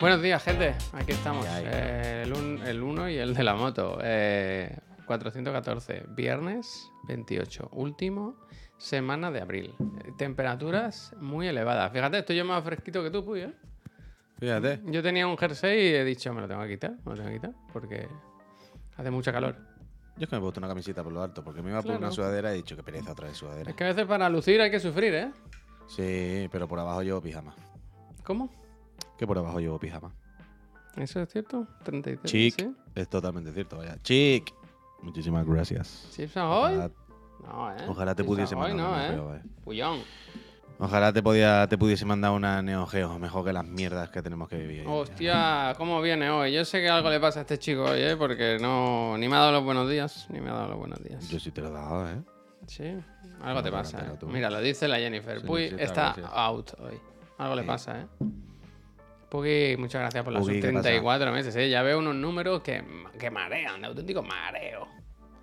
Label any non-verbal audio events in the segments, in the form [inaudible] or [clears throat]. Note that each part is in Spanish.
Buenos días, gente. Aquí estamos. Eh, el 1 el uno y el de la moto. Eh, 414. Viernes 28. Último semana de abril. Eh, Temperaturas muy elevadas. Fíjate, estoy yo más fresquito que tú, Puy, ¿eh? Fíjate. Yo tenía un jersey y he dicho, me lo tengo que quitar, me lo tengo que quitar, porque hace mucha calor. Yo es que me he puesto una camiseta por lo alto, porque me iba por Claro. una sudadera y he dicho que pereza otra vez sudadera. Es que a veces para lucir hay que sufrir, ¿eh? Sí, pero por abajo llevo pijama. ¿Cómo? Que por abajo llevo pijama. ¿Eso es cierto? 33. Chic. ¿sí? Es totalmente cierto, vaya. Chic. Muchísimas gracias. ¿Chips ahoy? Ojalá, No, ¿eh? ojalá te Chips pudiese Ahoy mandar no, una ¿eh? Puyón. Ojalá te, podía, te pudiese mandar una Neo Geo, mejor que las mierdas que tenemos que vivir. Hostia, ¿cómo viene hoy? Yo sé que algo le pasa a este chico hoy, ¿eh? Porque no... Ni me ha dado los buenos días, ni me ha dado los buenos días. Yo sí te lo he dado, ¿eh? Sí, algo te No, pasa, pero ¿eh? Mira, lo dice la Jennifer. Sí, Puy sí, está sí. out hoy. Algo le pasa, ¿eh? Puy, muchas gracias por ¿qué pasa? 34 meses, ¿eh? Ya veo unos números que, que marean, de auténtico mareo.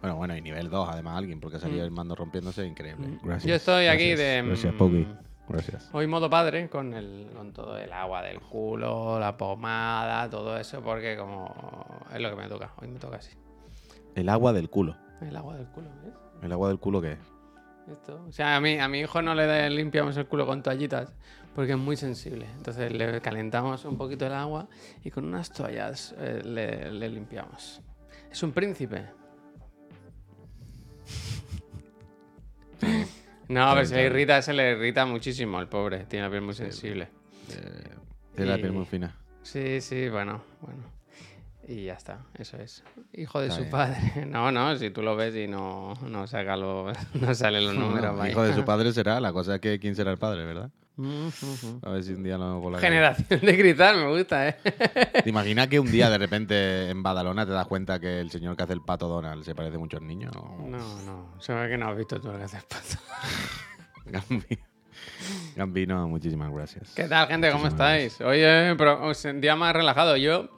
Bueno, bueno, y nivel 2, además, alguien, porque salió el mando rompiéndose, increíble. Gracias. Mm. Yo estoy aquí gracias, de, Gracias, mm, Poki. Gracias. Hoy modo padre, con, el, con todo el agua del culo, la pomada, todo eso, porque como es lo que me toca. Hoy me toca así. El agua del culo. El agua del culo, ¿ves? ¿El agua del culo qué es? Esto. O sea, a, mí, a mi hijo no le limpiamos el culo con toallitas porque es muy sensible. Entonces le calentamos un poquito el agua y con unas toallas eh, le, le limpiamos. Es un príncipe. No, pero se le irrita, se le irrita muchísimo al pobre. Tiene la piel muy sensible. Eh, Tiene la piel muy fina. Sí, sí, bueno, bueno. Y ya está, eso es. Hijo de Está su bien. padre. [laughs] No, no, si tú lo ves y no, no saca [laughs] los, [laughs] no salen los números. No, hijo de su padre será, la cosa es que quién será el padre, ¿verdad? Mm, mm, mm. A ver si un día lo calle. Generación de cristal, me gusta, ¿eh? ¿Te imaginas que un día de repente en Badalona te das cuenta que el señor que hace el pato Donald se parece mucho al niño? No, no, se ve que no has visto tú lo que haces pato. Gambino. Gambino, muchísimas gracias. ¿Qué tal, gente? ¿Cómo estáis? Es pro- es un día más relajado. Yo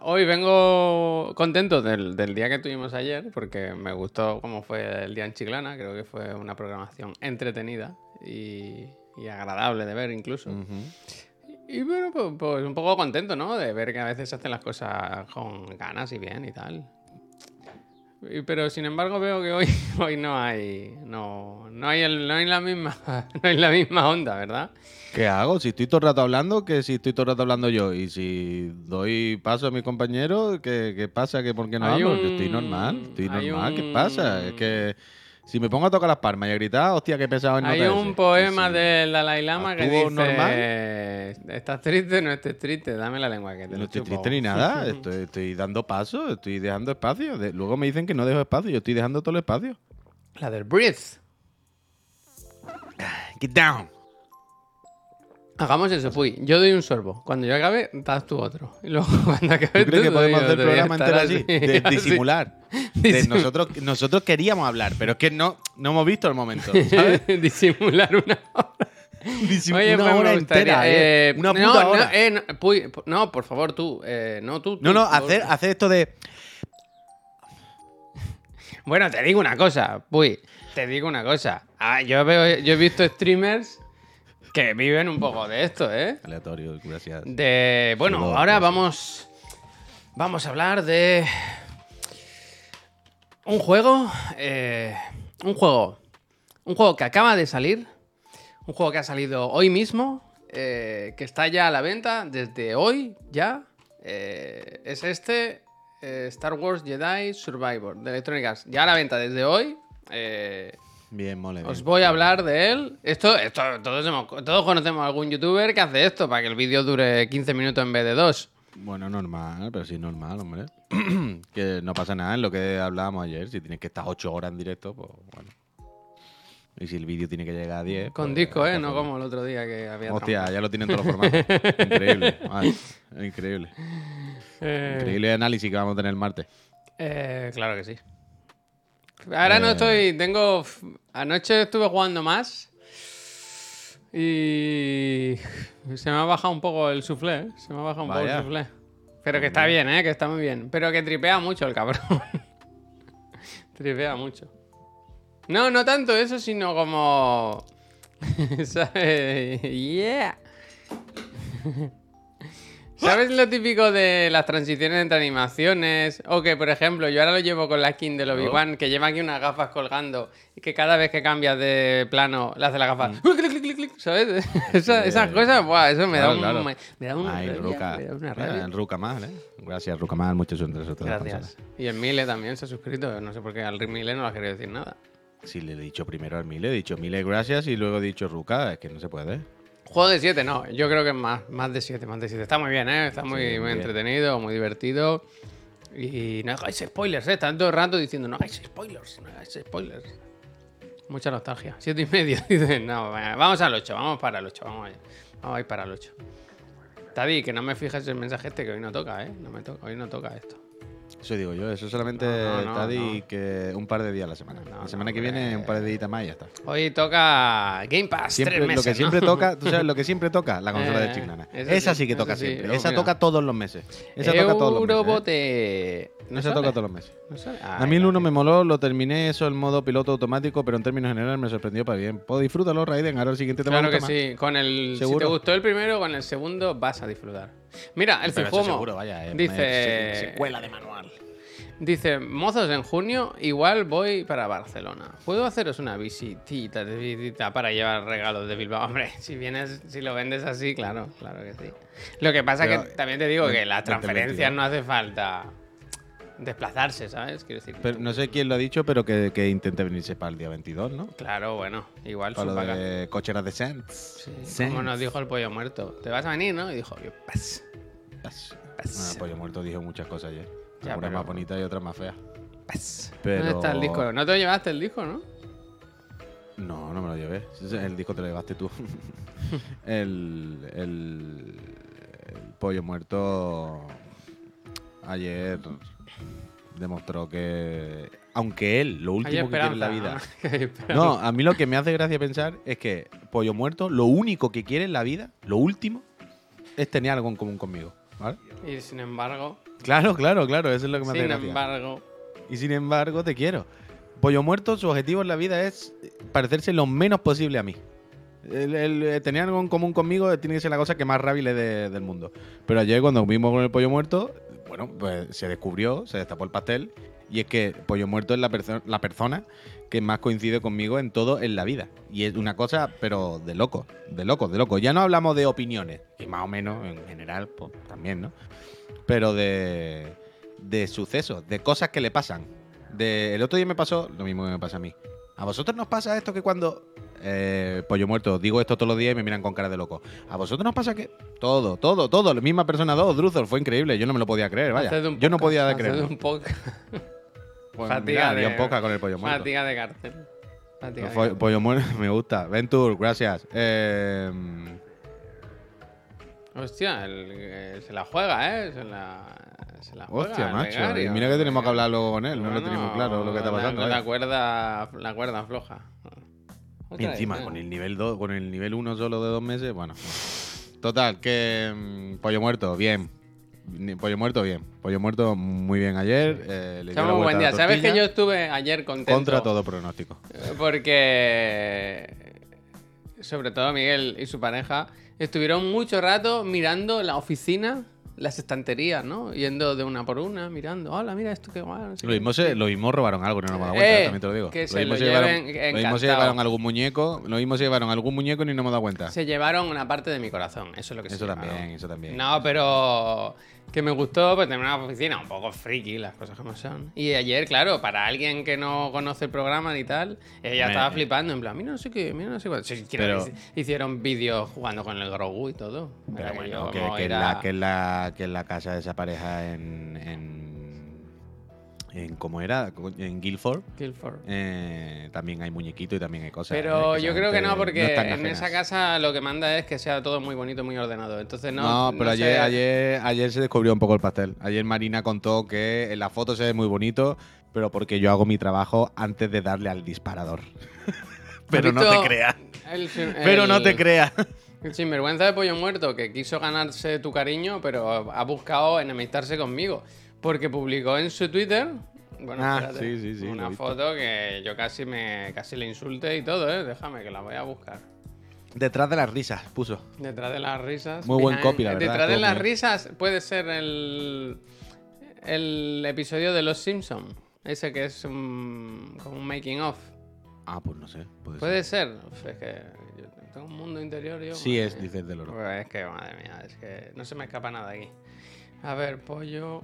hoy vengo contento del, del día que tuvimos ayer, porque me gustó cómo fue el día en Chiclana. Creo que fue una programación entretenida y, y agradable de ver incluso. Ujú. Y bueno, pues, pues un poco contento, ¿no? De ver que a veces se hacen las cosas con ganas y bien y tal. Pero sin embargo veo que hoy, [laughs] hoy no hay. No, no hay el, no hay la misma. [laughs] No hay la misma onda, ¿verdad? ¿Qué hago? Si estoy todo el rato hablando, que si estoy todo el rato hablando yo. Y si doy paso a mi compañero, ¿qué, qué pasa? ¿Que ¿Por qué no Hay hablo? un- Yo estoy normal, estoy normal. ¿Qué pasa? Es que si me pongo a tocar las palmas y a gritar, hostia, qué pesado es Hay nota un ese. poema Sí. del Dalai Lama que ¿Actúo dice: normal? ¿Estás triste? No estés triste. Dame la lengua que te No estoy chupo". triste ni nada, [laughs] estoy, estoy dando paso, estoy dejando espacio. De- luego me dicen que no dejo espacio, yo estoy dejando todo el espacio. La del breathe. Get down. Hagamos eso, fui. Yo doy un sorbo. Cuando yo acabe, das tú otro. Y luego [laughs] cuando acabe ¿Tú crees que podemos hacer el programa entero así? De, [laughs] así. disimular. [laughs] De nosotros, nosotros queríamos hablar, pero es que no, no hemos visto el momento. ¿sabes? Disimular una hora. Disim- Oye, una pues hora gustaría, entera, ¿eh? eh, Una no, puta no, hora. eh, no, Puy, no, por favor, tú. eh, no, tú. No, tú, no, hacer, hacer esto de. Bueno, te digo una cosa, Puy. Te digo una cosa. Ah, yo, veo, yo he visto streamers que viven un poco de esto, ¿eh? Aleatorio, gracias. De. Bueno, Sudor, ahora gracias. vamos. Vamos a hablar de. Un juego. eh, un juego. Un juego que acaba de salir. Un juego que ha salido hoy mismo. eh, que está ya a la venta desde hoy, ya. eh, es este. eh, Star Wars Jedi Survivor de Electronic Arts. Ya a la venta desde hoy. eh, Bien, mole. bien. os voy a hablar de él. Esto, esto todos, hemos- todos conocemos a algún youtuber que hace esto para que el vídeo dure 15 minutos en vez de 2. Bueno, normal, pero sí normal, hombre. [clears throat] que no pasa nada en lo que hablábamos ayer. Si tienes que estar 8 horas en directo, pues bueno. Y si el vídeo tiene que llegar a 10. Con pues, disco, ¿eh? No como el otro día que había Hostia, trampa. ya lo tienen todos los formatos. [laughs] increíble. Ay, increíble. Eh, Increíble análisis que vamos a tener el martes. eh, claro que sí. Ahora no Eh. estoy... Tengo... Anoche estuve jugando más. Y... Se me ha bajado un poco el suflé, ¿eh? Se me ha bajado un poco el suflé. Pero que está bien, ¿eh? Que está muy bien. Pero que tripea mucho el cabrón. [laughs] tripea mucho. No, no tanto eso, sino como... [laughs] ¿Sabes? Yeah. [laughs] ¿Sabes lo típico de las transiciones entre animaciones? O que, por ejemplo, yo ahora lo llevo con la skin del Obi-Wan, que lleva aquí unas gafas colgando y que cada vez que cambias de plano le hace la gafa. clic, clic, clic, clic, ¿Sabes? [laughs] Esa- esas cosas, buah, eso me, Claro, da un, claro. me, me da una Ay, rabia, Ruca. me da una Mira, rabia. el Ruca mal, ¿eh? Gracias, Ruca mal. Muchos son de esos Gracias. Y el Mile también se ha suscrito. No sé por qué al Mile no le ha querido decir nada. Si le he dicho primero al Mile, he dicho Mile gracias y luego he dicho Ruca, es que no se puede. Juego de 7, no. Yo creo que es más, más de 7, más de 7. Está muy bien, ¿eh? Está muy, Sí, muy bien. entretenido, muy divertido. Y no hagáis spoilers, ¿eh? Están todo el rato diciendo, no hagáis spoilers, no hagáis spoilers. Mucha nostalgia. 7 y medio. [laughs] Dicen, no, vamos al 8, vamos para el 8, vamos allá. Vamos a ir para el 8. Tadi, que no me fijes el mensaje este, que hoy no toca, ¿eh? No me toca, hoy no toca esto. Eso digo yo, eso solamente No, no, no, Taddy no. que un par de días a la semana. La semana que viene un par de días más y ya está. Hoy toca Game Pass, Siempre, tres meses, lo que siempre toca, tú sabes lo que siempre [laughs] toca, la consola Eh, de Chiclana. eso Esa sí, sí que toca sí. siempre. Esa mira. toca todos los meses. Esa toca todos los meses. ¿eh? ¿No sale? toca todos los meses. ¿No sale? A Ay, mí el 1 gracias. me moló, lo terminé eso en modo piloto automático, pero en términos generales me sorprendió para bien. Pues disfrútalo, Raiden, ahora el siguiente te va a Claro que más. sí, con el si te gustó el primero, con el segundo vas a disfrutar. Mira, el vaya, es- dice secuela de manual. dice, "Mozos en junio igual voy para Barcelona. ¿Puedo haceros una visitita, de visita para llevar regalos de Bilbao?" [laughs] Hombre, si vienes si lo vendes así, claro, claro que sí. Lo que pasa Pero, que también te digo que las transferencias 22. no hace falta desplazarse, ¿sabes? Quiero decir, Pero no sé quién lo ha dicho, pero que, que intente venirse para el día 22, ¿no? claro, bueno, igual Para su lo de cocheras de Sands. Sí, como nos dijo el pollo muerto. ¿Te vas a venir, no? Y dijo, yo, pas, Bueno, pas, el pollo muerto dijo muchas cosas ayer. Ya, Algunas pero- más bonitas y otras más feas. pas. Pero- ¿Dónde está el disco? ¿No te llevaste el disco, no? No, no me lo llevé. El disco te lo llevaste tú. [laughs] el, el, el pollo muerto ayer demostró que, aunque él, lo último que quiere en la vida. [laughs] ¿no? A mí lo que me hace gracia pensar es que Pollo Muerto, lo único que quiere en la vida, lo último, es tener algo en común conmigo. ¿vale? Y sin embargo, Claro, claro, claro, eso es lo que me hace sin gracia. embargo, Y sin embargo, te quiero. Pollo Muerto, su objetivo en la vida es parecerse lo menos posible a mí. El, el, eh, tener algo en común conmigo tiene que ser la cosa que más rabia le dé del mundo. Pero ayer cuando vimos con el Pollo Muerto, bueno, pues se descubrió, se destapó el pastel. Y es que Pollo Muerto es la, perso- la persona que más coincide conmigo en todo en la vida. Y es una cosa, pero de loco, de loco, de loco. Ya no hablamos de opiniones, que más o menos en general, pues también, ¿no? Pero de, de sucesos, de cosas que le pasan. De, el otro día me pasó lo mismo que me pasa a mí. ¿A vosotros nos pasa esto que cuando eh, Pollo Muerto digo esto todos los días y me miran con cara de loco? ¿A vosotros nos pasa que todo, todo, todo, la misma persona dos, Druthor, fue increíble, yo no me lo podía creer, vaya. un Yo no podía creerlo. un podcast. [laughs] Pues fatiga mira, haría de- un podcast con el Pollo Muerto. Fatiga de cárcel. Fatiga de cárcel. Pollo Muerto, [laughs] me gusta. Ventur, gracias. Eh, Hostia, el- eh, se la juega, ¿eh? Se la, se la juega. hostia, macho. y mira que tenemos que hablar luego con él, no lo tenemos claro lo que está pasando. La, vaya. cuerda, la cuerda floja. Y encima, con el nivel 2, con el nivel 1 solo de dos meses, bueno. Total, que mm, pollo muerto, bien. Pollo muerto, bien. Pollo muerto, muy bien ayer. eh, le Chamo, buen día. ¿Sabes que yo estuve ayer contento? Contra todo pronóstico. Eh, Porque, sobre todo Miguel y su pareja, estuvieron mucho rato mirando la oficina, las estanterías, ¿no? Yendo de una por una, mirando, hola, mira esto qué guay. no sé Lo qué". mismo, se, lo mismo robaron algo, no nos hemos dado cuenta, Eh, también te lo digo. que lo se mismo lo se llevaron, lleven lo mismo se encantado. llevaron algún muñeco, lo mismo se llevaron algún muñeco y ni nos hemos dado cuenta. Se llevaron una parte de mi corazón, eso es lo que se Eso llevaron. también, eso también. No, pero que me gustó pues, tener una oficina un poco friki, las cosas como son. Y ayer, claro, para alguien que no conoce el programa ni tal, ella estaba flipando, en plan, mira no sé qué, mira no sé. Sí, quiero- Pero- hicieron vídeos jugando con el Grogu y todo. Pero bueno, que, que era- la, que, es la, que la casa de esa pareja en. en, en ¿Cómo era? En Guildford. Guildford. eh, también hay muñequito y también hay cosas. Pero eh, yo creo que no, porque en esa casa lo que manda es que sea todo muy bonito, muy ordenado. Entonces no. No, pero no ayer, sé- ayer, ayer se descubrió un poco el pastel. Ayer Marina contó que en la foto se ve muy bonito, pero porque yo hago mi trabajo antes de darle al disparador. [laughs] pero ¿Has no te creas. el- Pero no el- te creas. El sinvergüenza de pollo muerto que quiso ganarse tu cariño, pero ha buscado enemistarse conmigo. Porque publicó en su Twitter. Bueno, Ah, espérate, sí, sí, sí, Una foto que yo casi me casi le insulté y todo, ¿eh? Déjame que la voy a buscar. Detrás de las risas, puso. Detrás de las risas. Muy buen copy, la verdad, Detrás de las risas puede ser el. El episodio de Los Simpson. Ese que es un, como un making of. Ah, pues no sé. Puede, Puede ser. Es que yo tengo un mundo interior. Yo. Sí es, mía. dice el del oro. Pues es que, madre mía, es que no se me escapa nada aquí. A ver, pollo,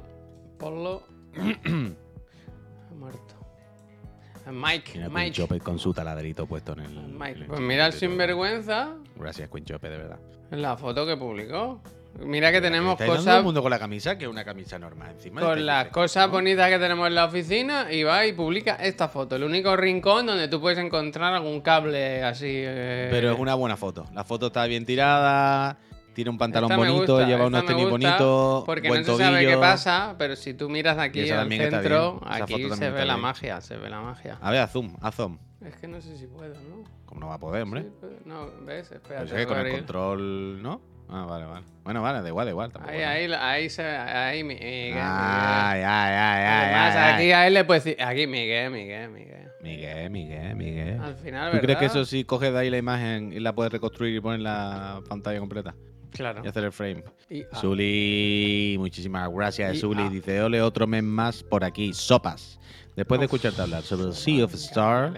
polo. [clears throat] ha muerto. Mike, Mira, Mike. Quinchope con su taladrito puesto en el. Mike. en el Pues mira el sinvergüenza Gracias, Quinchope, de verdad. en la foto que publicó. Mira que tenemos dando todo cosas el mundo con la camisa, que es una camisa normal encima. con las cosas ¿no? bonitas que tenemos en la oficina y va y publica esta foto. El único rincón donde tú puedes encontrar algún cable así. eh, Pero es una buena foto. La foto está bien tirada, tiene un pantalón Esta bonito, gusta, lleva unos tenis bonitos, Porque buen no se sabe qué tobillo. pasa, pero si tú miras aquí al centro, aquí se ve la bien. magia, se ve la magia. A ver, a zoom, a zoom. Es que no sé si puedo, ¿no? ¿Cómo no va a poder, hombre? Sí, puedo. no, ¿ves? Espérate. Pero es que con el control, ¿no? Ah, vale, vale. Bueno, vale, da igual, da igual. Ahí, ahí, ahí se ahí Miguel, Miguel. Ay, ay, ay, ay, Además, ay, aquí a él le puedes decir, aquí Miguel, Miguel, Miguel. Miguel, Miguel, Miguel. Al final, ¿Tú ¿verdad? crees que eso si coges de ahí la imagen y la puedes reconstruir y poner la pantalla completa? Claro. Y hacer el frame. Y- ah, Zuli, muchísimas gracias, Y- Zuli. ah. Dice, ole, otro mes más por aquí. Sopas. Después de Uf. escucharte hablar sobre el Sea of Star,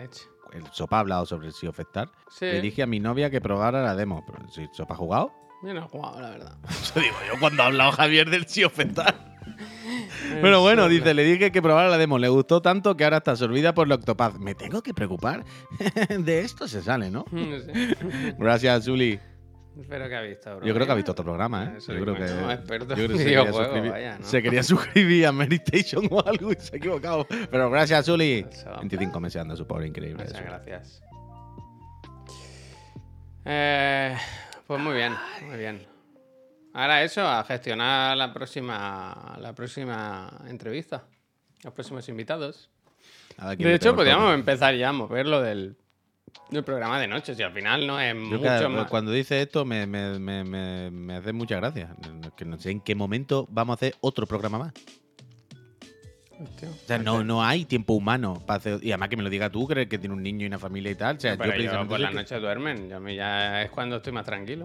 el Sopa ha hablado sobre el Sea of Star, Sí, le dije a mi novia que probara la demo. Pero si Sopa ha jugado. yo no he jugado, la verdad. [laughs] Eso digo yo cuando ha hablado Javier del Sea of Star. [laughs] Pero bueno, dice, le dije que probara la demo. Le gustó tanto que ahora está absorbida por la Octopath. ¿Me tengo que preocupar? [laughs] de esto se sale, ¿no? No sé. Gracias, Zuli. Espero que ha visto, bro. Yo creo que ha visto otro programa, ¿eh? Eso Yo creo que, bueno, experto yo creo [laughs] que en se, quería suscribir, vaya, ¿no? se quería [laughs] suscribir a Meditation o algo y se ha equivocado. Pero gracias, Zuli. Eso. 25 meses anda su pobre increíble. Muchas gracias. Eh, pues muy bien, muy bien. Ahora eso, a gestionar la próxima, la próxima entrevista. Los próximos invitados. De hecho, podríamos empezar ya a mover lo del, del programa de noche. Si al final no es Yo mucho cada- más. Cuando dice esto me, me, me, me, me hace mucha gracia. Que no sé en qué momento vamos a hacer otro programa más. Hostia. O sea, no, no hay tiempo humano para hacer. Y además que me lo diga tú, crees que tiene un niño y una familia y tal. O sea, Pero yo precisamente por la que- noche duermen. Yo a mí ya es cuando estoy más tranquilo.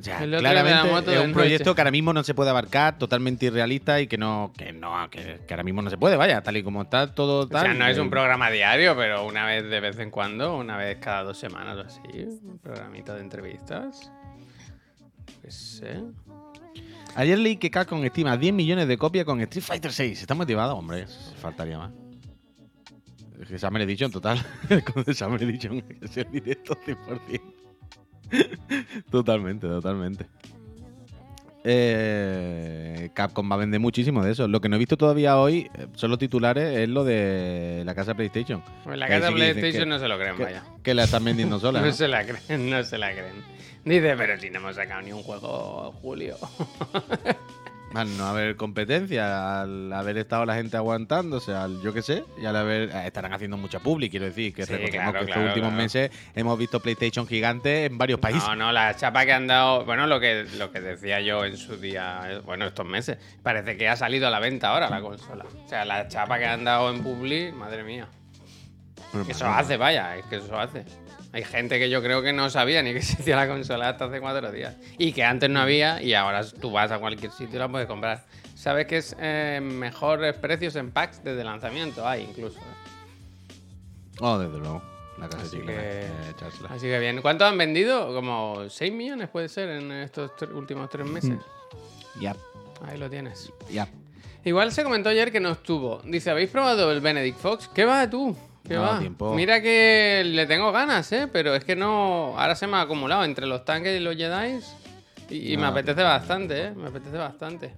O sea, claramente es un proyecto que ahora mismo no se puede abarcar, totalmente irrealista y que no, que no, que, que ahora mismo no se puede, vaya, tal y como está todo O tal. sea, no es eh, un programa diario, pero una vez de vez en cuando, una vez cada dos semanas o así, un programita de entrevistas. Pues sé. Ayer leí que Capcom estima 10 millones de copias con Street Fighter 6. ¿Está motivado? Hombre, faltaría más. Summer Edition total. [laughs] con Summer Edition es el directo 100%. [laughs] totalmente, totalmente. Eh, Capcom va a vender muchísimo de eso. Lo que no he visto todavía hoy, eh, son los titulares, es lo de la casa PlayStation. Pues la casa sí PlayStation que- no se lo creen, Que, vaya. que la están vendiendo sola. [laughs] No ¿no? se la creen, no se la creen. Dice, pero si no hemos sacado ni un juego, Julio. [laughs] Al no haber competencia, al haber estado la gente aguantándose, al yo qué sé, y al haber. eh, Estarán haciendo mucha publi, quiero decir, que Sí, recordemos claro, que claro, estos últimos claro. meses hemos visto PlayStation gigante en varios países. No, no, la chapa que han dado. Bueno, lo que, lo que decía yo en su día, bueno, estos meses. Parece que ha salido a la venta ahora la consola. O sea, la chapa que han dado en Publi, madre mía. Que eso hace, vaya, es que eso hace. Hay gente que yo creo que no sabía ni que [laughs] existía la consola hasta hace cuatro días. Y que antes no había y ahora tú vas a cualquier sitio y la puedes comprar. ¿Sabes que es eh, mejores precios en packs desde lanzamiento? Hay incluso. ¿eh? Oh, desde luego. La casa Así que- eh. Así que bien. ¿Cuánto han vendido? Como 6 millones puede ser en estos tre- últimos tres meses. Ya, Ahí lo tienes. ya. Igual se comentó ayer que no estuvo. Dice, ¿habéis probado el Benedict Fox? ¿Qué va tú? ¿Qué No, va? tiempo. Mira que le tengo ganas, ¿eh? Pero es que no... Ahora se me ha acumulado entre los tanques y los Jedi. Y, y me apetece bastante, ¿eh? Me apetece bastante.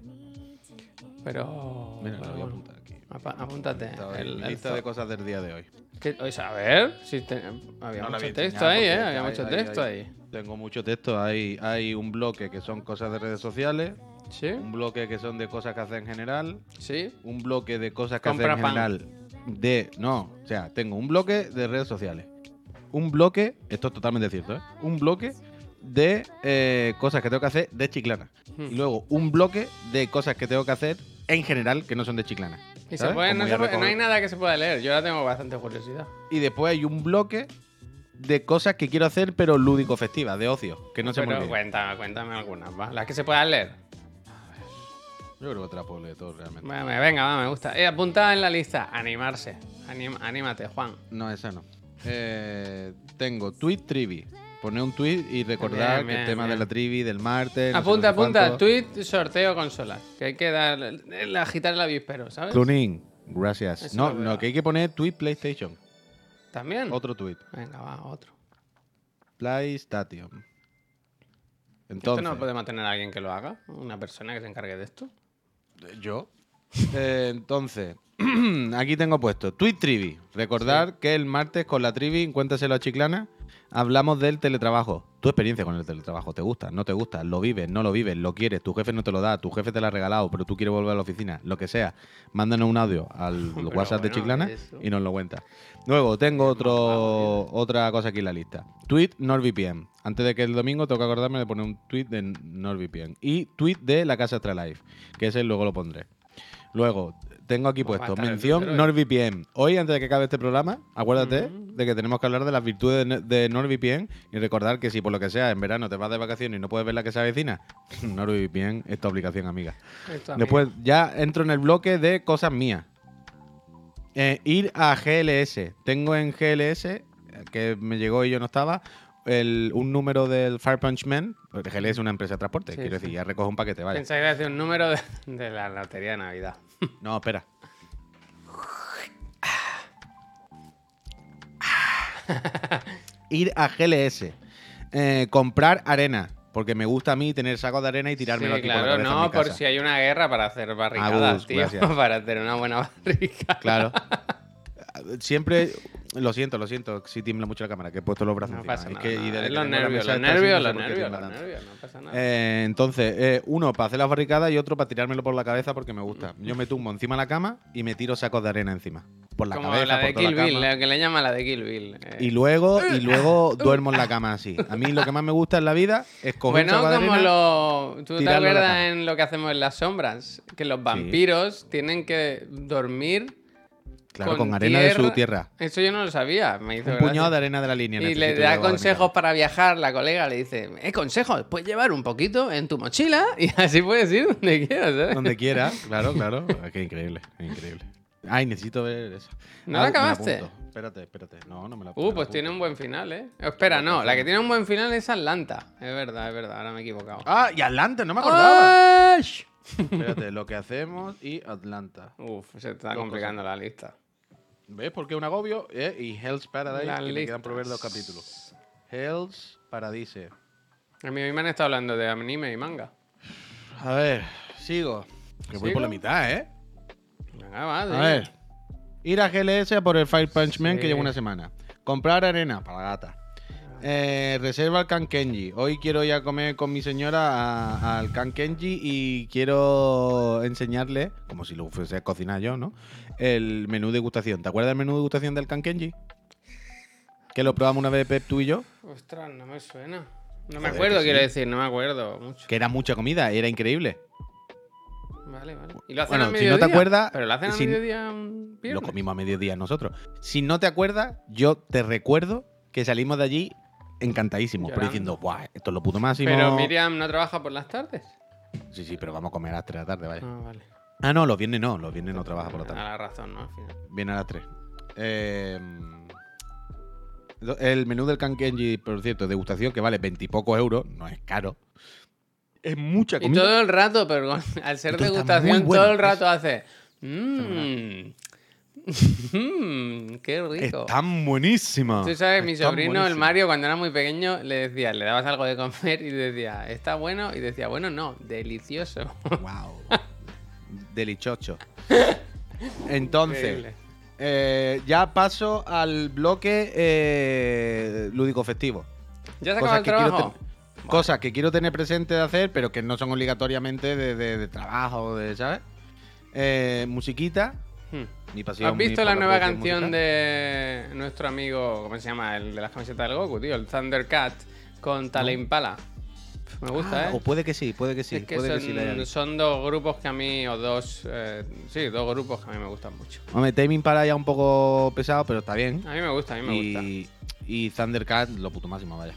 Pero... Mira, lo voy a apuntar aquí. Apúntate. El, el lista de cosas del día de hoy. ¿Qué- oye, a ver, si te- había No mucho texto ahí, ¿eh? Había hay- mucho hay- texto hay- ahí. Tengo mucho texto. Hay, hay un bloque que son cosas de redes sociales, ¿Sí? un bloque que son de cosas que hacen en general, ¿Sí? un bloque de cosas que Compra hacen en pan. general de no o sea tengo un bloque de redes sociales un bloque esto es totalmente cierto ¿eh? un bloque de eh, cosas que tengo que hacer de chiclana Hmm. y luego un bloque de cosas que tengo que hacer en general que no son de chiclana Y se puede- no, se puede- no hay nada que se pueda leer. Yo ahora tengo bastante curiosidad. y después hay un bloque de cosas que quiero hacer, pero lúdico-festivas, de ocio, que no se me cuéntame, cuéntame algunas, ¿va? Las que se puedan leer. Yo creo que puedo leer todo realmente. Venga, va, me gusta. Eh, apuntada en la lista. Animarse. Anim- anímate, Juan. No, esa no. Eh, tengo tweet trivi. Poner un tweet y recordar Bien, que el tema bien. de la trivi, del martes. apunta, no sé apunta. cuánto. Tweet, sorteo, consolas. Que hay que dar. el- agitar el avispero, ¿sabes? Cloning, gracias. Eso No, no, que hay que poner tweet PlayStation. También. Otro tweet. Venga, va, otro. PlayStation. ¿Esto Entonces, no podemos tener a alguien que lo haga? ¿Una persona que se encargue de esto? Yo. Eh, entonces, [clears throat] aquí tengo puesto tweet trivi. Recordar que el martes con la trivi, cuéntaselo a Chiclana, hablamos del teletrabajo. Tu experiencia con el teletrabajo, ¿te gusta? ¿No te gusta? ¿Lo vives? ¿No lo vives? ¿Lo quieres? ¿Tu jefe no te lo da? ¿Tu jefe te lo ha regalado? ¿Pero tú quieres volver a la oficina? Lo que sea. Mándanos un audio al [laughs] Pero WhatsApp de Chiclana eso. y nos lo cuentas. Luego, tengo otro, otra cosa aquí en la lista. Tweet NordVPN. Antes de que el domingo tengo que acordarme de poner un tweet de NordVPN. Y tweet de la casa Astralife, que ese luego lo pondré. Luego, tengo aquí Pues puesto mención ¿eh? NordVPN. Hoy, antes de que acabe este programa, acuérdate Mm. de que tenemos que hablar de las virtudes de, de NordVPN y recordar que si por lo que sea en verano te vas de vacaciones y no puedes ver la que se avecina, [laughs] NordVPN es tu aplicación amiga. Esto. Después ya entro en el bloque de cosas mías. Eh, ir a GLS. Tengo en GLS, eh, que me llegó y yo no estaba, el- un número del Fire Punch Man. porque GLS es una empresa de transporte, Sí, quiero sí. decir, ya recoge un paquete, vale. Pensaba que iba a decir un número de, de la lotería de Navidad. No, espera. Ir a GLS. Eh, comprar arena. Porque me gusta a mí tener sacos de arena y tirármelo Sí, aquí por la claro, cabeza en no, por si hay una guerra para hacer barricadas, Agus, tío. gracias. [laughs] Para tener una buena barrica. Claro. [laughs] Siempre, lo siento, lo siento, si tiembla mucho la cámara, que he puesto los brazos No encima. pasa Es nada. que- y Es que los nervios, los nervios, los nervios, los nervios, no pasa nada. Eh, entonces, eh, uno para hacer las barricadas y otro para tirármelo por la cabeza porque me gusta. Yo me tumbo encima de la cama y me tiro sacos de arena encima. Por la Como cabeza, la de por toda Kill la Bill, cama. lo que le llama la de Kill Bill. eh. Y luego, y [laughs] luego duermo en la cama así. A mí lo que más me gusta en la vida es coger Bueno, un saco de como arena. lo. ¿Tú te tirarlo a la acuerdas cama. en lo que hacemos en las sombras? Que los vampiros tienen que dormir. Claro, con, arena de su tierra. Eso yo no lo sabía. Me hizo Un gracia. puñado de arena de la línea. Y le da consejos para viajar. La colega le dice: ¿Eh, consejos? Puedes llevar un poquito en tu mochila y [laughs] así puedes ir donde quieras, ¿sabes? Donde quiera, [laughs] claro, claro. Ah, Qué increíble, qué increíble. Ay, necesito ver eso. ¿No Ah, la apunto. apunto. Espérate, espérate. No, no me la Uh, pues tiene un buen final, ¿eh? Espera, no. La que tiene un buen final es Atlanta. Es verdad, es verdad. Ahora me he equivocado. Ah, y Atlanta, no me acordaba. ¡Ash! Espérate, lo que hacemos y Atlanta. Uf, se está Dos complicando la lista. ¿Ves por qué un agobio? Eh, Y Hell's Paradise, Las que me quedan por ver dos capítulos. Hell's Paradise. A mí me han estado hablando de anime y manga. A ver, sigo. Que voy por la mitad, ¿eh? Venga, va, A ver. Ir a GLS a por el Fire Punch Man que Sí. lleva una semana. Comprar arena para la gata. Eh, reserva el Kankenji. Hoy quiero ir a comer con mi señora al Kankenji y quiero enseñarle, como si lo fuese a cocinar yo, ¿no? El menú de degustación. ¿Te acuerdas del menú de degustación del Kankenji? Que lo probamos una vez Pep, tú y yo. Ostras, no me suena. No me Joder, acuerdo, quiero decir, no me acuerdo mucho. Que era mucha comida, era increíble. Vale, vale. ¿Y lo hacen Bueno, a si mediodía? no te acuerdas, Pero lo hacen a si- mediodía viernes. Lo comimos a mediodía nosotros. Si no te acuerdas, yo te recuerdo que salimos de allí encantadísimos, pero Llorando. diciendo, ¡guau! Esto es lo puto máximo. Pero Miriam no trabaja por las tardes. Sí, sí, pero vamos a comer a las 3 de la tarde, vaya. Ah, vale. Ah, no, los viernes no, los viernes no trabaja por la A tarde. la razón, ¿no? Al final. Viene a las 3. Eh, el menú del Kankenji, por cierto, degustación, que vale 20 y pocos euros, no es caro. Es mucha Y comida. todo el rato, pero al ser degustación, bueno. todo el rato hace. Mmm. Mmm. Qué rico. Están buenísimas. Tú sabes, mi Están sobrino, el. Mario, cuando era muy pequeño, le decía, le dabas algo de comer y decía, ¿está bueno? Y decía, bueno, no, delicioso. [laughs] Wow. Delichocho. Entonces, eh, ya paso al bloque eh, lúdico festivo. ¿Ya se acaba el trabajo? cosas que quiero tener presente de hacer, pero que no son obligatoriamente de, de- de trabajo, de, ¿sabes? Eh, musiquita, Hmm. mi pasión. ¿Has visto mi- la nueva canción musical. de nuestro amigo, ¿cómo se llama? El de las camisetas del Goku, tío, el Thundercat con Tale Impala. Pf, Me gusta, Ah, ¿eh? O puede que sí, puede que sí. es que puede son, que sí la son dos grupos que a mí, o dos, eh, sí, dos grupos que a mí me gustan mucho. Hombre, Tame Impala ya un poco pesado, pero está bien. A mí me gusta, a mí me gusta. Y, Y Thundercat, lo puto máximo, vaya.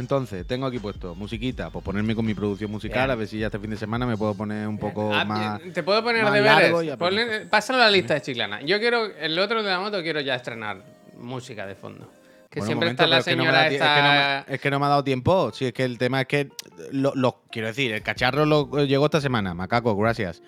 Entonces, tengo aquí puesto musiquita, pues ponerme con mi producción musical, Bien. a ver si ya este fin de semana me puedo poner un poco Ah, más. Te puedo poner más deberes. Ponle- pásalo a la lista de Chiclana. Yo quiero, el otro de la moto quiero ya estrenar música de fondo. Que Bueno, siempre momento, está la pero es que no me señora da es que no me- esta. Es que, no me, ha dado tiempo. Si es que el tema es que. Lo, lo- quiero decir, el cacharro lo, llegó esta semana, macaco, gracias.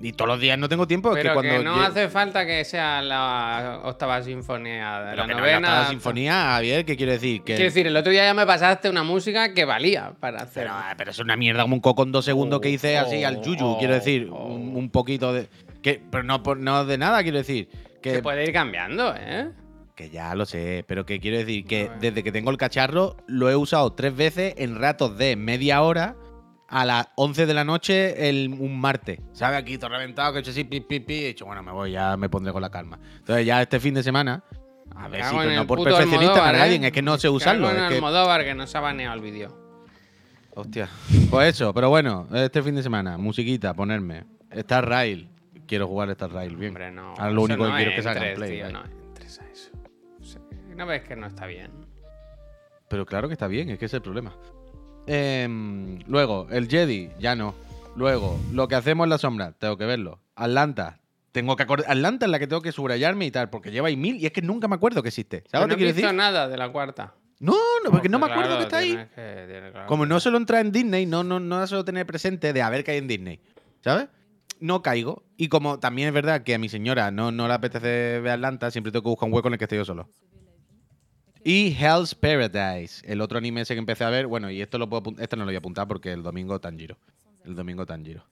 Y todos los días no tengo tiempo. es Pero que que, cuando. no hace falta que sea la octava sinfonía de la que no, novena. está la sinfonía, Javier, ¿qué quiero decir? Que, Quiero decir, el otro día ya me pasaste una música que valía para hacer. pero, pero es una mierda como un coco en dos segundos que hice así al yuyu. oh, quiero decir, oh. un, un poquito de. Que, pero no, no de nada, quiero decir. Que, Se puede ir cambiando, ¿eh? Que ya lo sé, pero que quiero decir que A desde que tengo el cacharro lo he usado tres veces en ratos de media hora a las 11 de la noche el, un martes. ¿Sabes? Aquí todo reventado, que he hecho así, pi, pi, pi. He dicho, bueno, me voy, ya me pondré con la calma. Entonces ya este fin de semana, a ver si, pero no por perfeccionista para ¿eh? nadie, es que no sé usarlo. Es que, Almodóvar que nos ha baneado el vídeo. hostia. Pues eso, pero bueno, este fin de semana, musiquita, ponerme. Star Rail. Quiero jugar Star Rail, bien. Hombre, no. Ahora lo único no que quiero es que salga en Play. tío, no entres a eso. ¿No ves que no está bien? Pero claro que está bien, es que es el problema. Em, luego, el Jedi, ya no. Luego, lo que hacemos en la sombra, tengo que verlo. Atlanta, tengo que acordar. Atlanta es la que tengo que subrayarme y tal, porque lleva ahí mil y es que nunca me acuerdo que existe. ¿Sabes lo no he visto decir? nada de la cuarta. No, no, porque no me Claro, acuerdo que está ahí. que- claro. Como no solo entra en Disney, no, no, no suelo tener presente de a ver qué hay en Disney. ¿Sabes? No caigo. Y como también es verdad que a mi señora no, no le apetece ver Atlanta, siempre tengo que buscar un hueco en el que esté yo solo. Y Hell's Paradise, el otro anime ese que empecé a ver. Bueno, y esto lo puedo este no lo voy a apuntar porque el domingo Tanjiro. El domingo Tanjiro.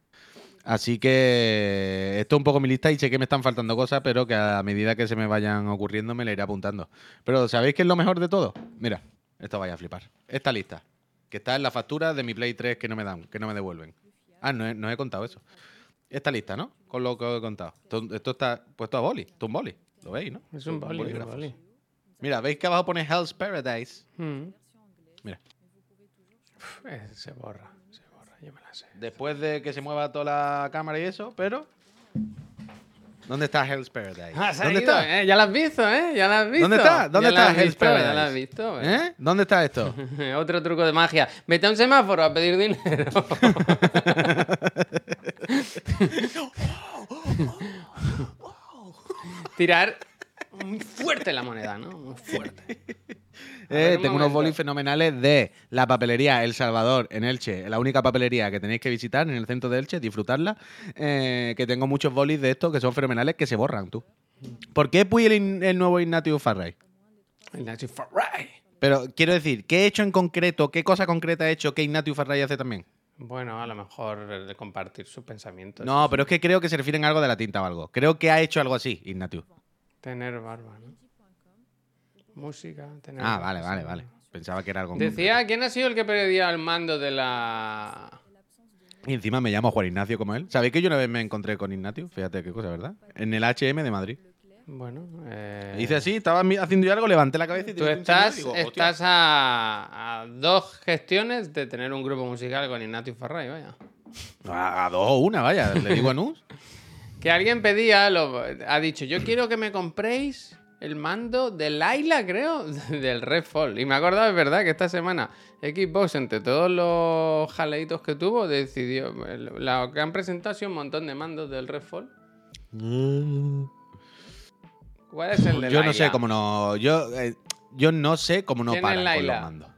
Así que esto es un poco mi lista y sé que me están faltando cosas, pero que a medida que se me vayan ocurriendo me la iré apuntando. Pero ¿sabéis qué es lo mejor de todo? Mira, esto vaya a flipar. Esta lista, que está en la factura de mi Play 3 que no me dan, que no me devuelven. Ah, no he, no he contado eso. Esta lista, ¿no? Con lo que os he contado. Esto, esto está puesto a boli. Esto es un boli. ¿Lo veis, no? Es un boli. Mira, ¿veis que abajo pone Hell's Paradise? Mm. Mira. Uf, se borra, se borra, yo me la sé. Después de que se mueva toda la cámara y eso, pero... ¿Dónde está Hell's Paradise? Ah, ¿Dónde ido, está? eh, Ya la has visto, ¿eh? Ya la has visto. ¿Dónde está? ¿Dónde Ya está Hell's visto, Ya Paradise? la has visto. eh. ¿Eh? ¿Dónde está esto? [laughs] Otro truco de magia. Vete a un semáforo a pedir dinero. [laughs] [laughs] Tirar muy fuerte la moneda, ¿no? Muy fuerte. [laughs] Eh, tengo unos bolis fenomenales de la papelería El Salvador en Elche, la única papelería que tenéis que visitar en el centro de Elche, disfrutarla. eh, que tengo muchos bolis de estos que son fenomenales que se borran, tú. ¿Por qué Puy el, el nuevo Ignatius Farray? Ignacio Farray. Pero quiero decir, ¿qué he hecho en concreto? ¿Qué cosa concreta he hecho que Ignatius Farray hace también? Bueno, a lo mejor de compartir sus pensamientos. No, pero es que creo que se refieren a algo de la tinta o algo. Creo que ha hecho algo así, Ignatius. Tener barba, ¿no? Música, tener Ah, barba, vale, vale, vale. Pensaba que era algo. Decía, ¿quién ha sido el que perdía el mando de la. Y encima me llamo Juan Ignacio como él. ¿Sabéis que yo una vez me encontré con Ignatius? Fíjate qué cosa, ¿verdad? En el HM de Madrid. Bueno, eh... Hice así, estaba haciendo yo algo, levanté la cabeza y Tú tiré un estás, estás a, a dos gestiones de tener un grupo musical con Ignatius Farray, vaya. A, a dos o una, vaya, le digo a Nus. [laughs] Que alguien pedía, lo, ha dicho, yo quiero que me compréis el mando de Laila, creo, [laughs] del Redfall. Y me he acordado, es verdad, que esta semana Xbox, entre todos los jaleitos que tuvo, decidió, lo que han presentado ha sido un montón de mandos del Redfall. ¿Cuál es el de Yo no sé cómo no. Yo, eh, yo no sé cómo no ¿Quién es paran con los mandos.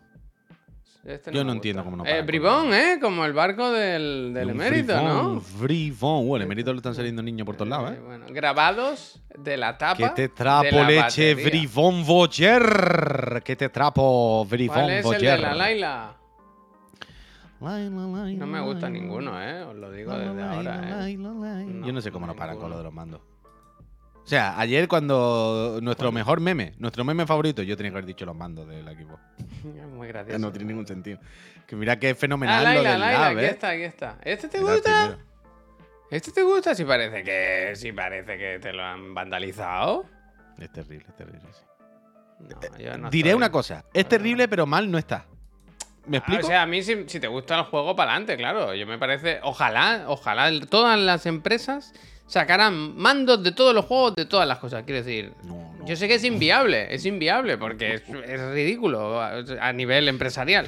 Este Yo no entiendo cómo no Eh, paran con Bribón, ¿eh? Como el barco del, del emérito, ¿no? frifón. Uh, el emérito le están saliendo niños por todos lados, Eh, ¿eh? bueno, grabados de la tapa. Que te trapo leche, brifón voyer. Que te trapo, brifón ¿Cuál es el de la Laila? No No me gusta ninguno, ¿eh? Os lo digo desde ahora, ¿eh? No, Yo no sé cómo nos paran con lo de los mandos. O sea, ayer cuando nuestro mejor meme, nuestro meme favorito, yo tenía que haber dicho los mandos del equipo. [laughs] Muy gracioso. No tiene ningún sentido. Que mira que es Ah, fenomenal lo Laila, del Laila, lab, aquí ¿eh? está, aquí está. ¿Este te Era gusta? primero. ¿Este te gusta? Si parece que, si parece que te lo han vandalizado. Es terrible, es terrible. sí. No, yo no Diré estoy- una cosa, es terrible pero mal no está. ¿Me Ah, explico? o sea, a mí si, si te gusta el juego, para adelante, claro. Yo me parece, ojalá, ojalá todas las empresas sacaran mandos de todos los juegos, de todas las cosas. Quiero decir, no, no, Yo sé que es inviable, es inviable porque es, es ridículo a, a nivel empresarial.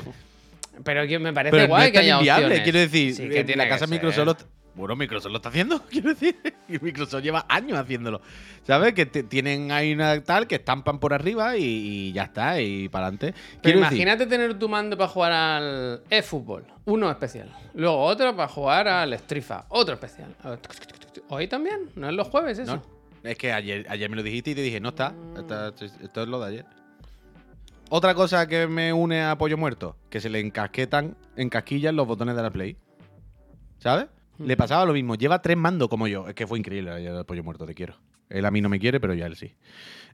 Pero que me parece Pero no que haya inviable, opciones. quiero decir, Sí que en la casa Microsoft bueno, Microsoft lo está haciendo, [laughs] quiero decir, y Microsoft lleva años haciéndolo. ¿Sabes? Que tienen ahí una tal que estampan por arriba y, y ya está, y para adelante. Pero Quiero decir, imagínate tener tu mando para jugar al eFootball, uno especial. Luego otro para jugar al Strifa, otro especial. Hoy también, no es los jueves eso. no, es que ayer, ayer me lo dijiste y te dije, no está, está- esto es lo de ayer. Otra cosa que me une a Pollo Muerto, que se le encasquetan, encasquillan los botones de la Play. ¿Sabes? Le pasaba lo mismo. Lleva tres mandos como yo. Es que fue increíble ayer el Pollo Muerto, te quiero. Él a mí no me quiere, pero yo a él sí.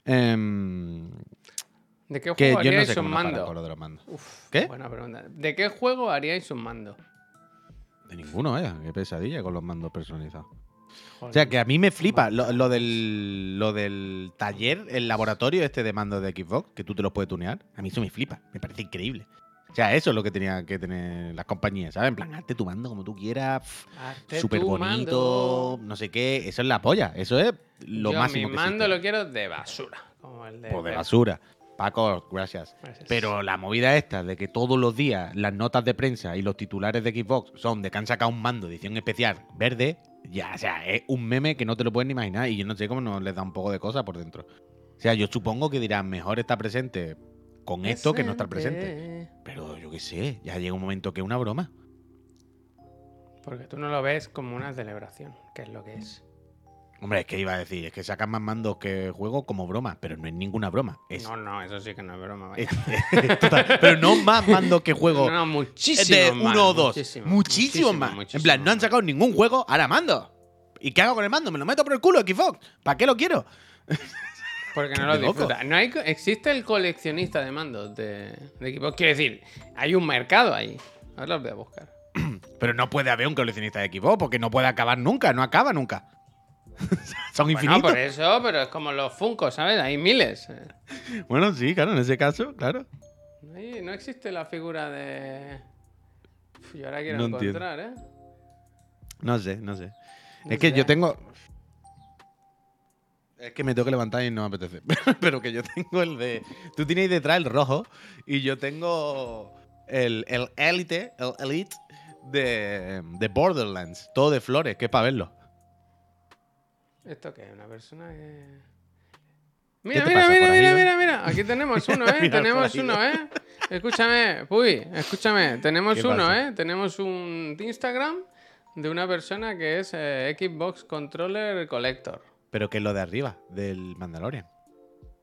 Em, ¿De qué que juego yo no haríais sé un cómo no para mando? lo de los mandos. Uf, ¿Qué? Buena pregunta. ¿De qué juego haríais un mando? De ninguno, eh. Qué pesadilla con los mandos personalizados. O sea, que a mí me flipa lo, lo del, lo del taller, el laboratorio este de mandos de Xbox, que tú te los puedes tunear. A mí eso me flipa. Me parece increíble. O sea, eso es lo que tenía que tener las compañías, ¿sabes? En plan, hazte tu mando como tú quieras, súper bonito, mando. no sé qué. Eso es la polla. Eso es lo Yo máximo mi que mando existe. lo quiero de basura. Como el de, Pues de basura. Paco, gracias. Gracias. Pero la movida esta de que todos los días las notas de prensa y los titulares de Xbox son de que han sacado un mando edición especial verde, ya, o sea, es un meme que no te lo puedes ni imaginar y yo no sé cómo no les da un poco de cosa por dentro. O sea, yo supongo que dirán, mejor está presente con esto que no estar presente. Yo qué sé, ya llega un momento que es una broma. Porque tú no lo ves como una celebración, que es lo que es. Hombre, es que iba a decir, es que sacan más mandos que juego como broma, pero no es ninguna broma. Es, No, no, eso sí que no es broma. vaya. es- total, pero no más mandos que juego. [laughs] No, no, muchísimo de más, uno o dos. muchísimo, Muchísimo, más. en plan, no han sacado ningún juego, ahora mando. ¿Y qué hago con el mando? Me lo meto por el culo, Xbox. ¿Para qué lo quiero? Porque no lo disfruta. No hay, existe el coleccionista de mandos de, de equipos. Quiero decir, hay un mercado ahí. Ahora los voy a buscar. [clears throat] Pero no puede haber un coleccionista de Xbox porque no puede acabar nunca, no acaba nunca. [laughs] Son Bueno, infinitos. por eso, pero es como los Funko, ¿sabes? Hay miles. [laughs] Bueno, sí, claro, en ese caso, claro. No, no existe la figura de. Uf, yo ahora quiero No entiendo. encontrar, ¿eh? No sé, no sé. No es que yo tengo. Es que me tengo que levantar y no me apetece. [laughs] Pero que yo tengo el de. Tú tienes detrás el rojo y yo tengo el, el Elite, el Elite de, de Borderlands. Todo de flores, que es para verlo. ¿Esto qué es? ¿Una persona que.? ¿Qué Mira, mira, mira, ahí, mira, eh? mira, mira. Aquí tenemos [laughs] uno, ¿eh? Mira por tenemos uno, ¿eh? Escúchame, uy, escúchame. Tenemos ¿Qué uno, pasa? ¿eh? Tenemos un Instagram de una persona que es eh, Xbox Controller Collector. Pero que es lo de arriba, del Mandalorian.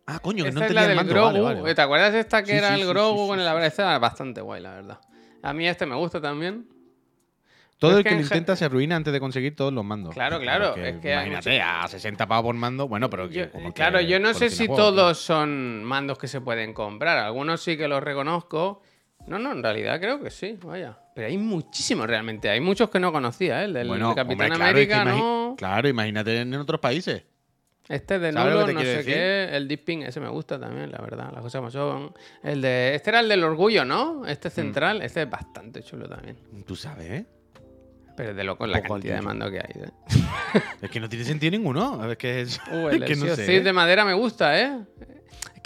Ah, coño, que Esta no es la el del mando. Grogu. Vale, vale, vale. ¿Te acuerdas esta que Sí, era sí, el Grogu sí, con el abrazo? Era bastante guay, la verdad. A mí este me gusta también. Todo el que que lo intenta se arruina antes de conseguir todos los mandos. Claro, claro, Porque es que hay imagínate, a 60 pavos por mando, bueno, pero que Yo- como que claro, yo no sé si todos son mandos que se pueden comprar. Algunos sí que los reconozco. No, no, en realidad creo que sí, vaya. Pero hay muchísimos realmente. Hay muchos que no conocía, ¿eh? El del Bueno, Capitán hombre, claro, es que América, no. Claro, imagínate en otros países. Este de ¿Sabes lo nulo, no sé decir? qué. El Deep Pink, ese me gusta también, la verdad. Las cosas como son. El de. Este era el del orgullo, ¿no? Mm. Este central. Este es bastante chulo también. Tú sabes, ¿eh? Pero de loco la cantidad de mando que hay. ¿eh? Es que no tiene sentido ninguno. Es que es, [laughs] Uh, es que no sé. De madera me gusta, ¿eh?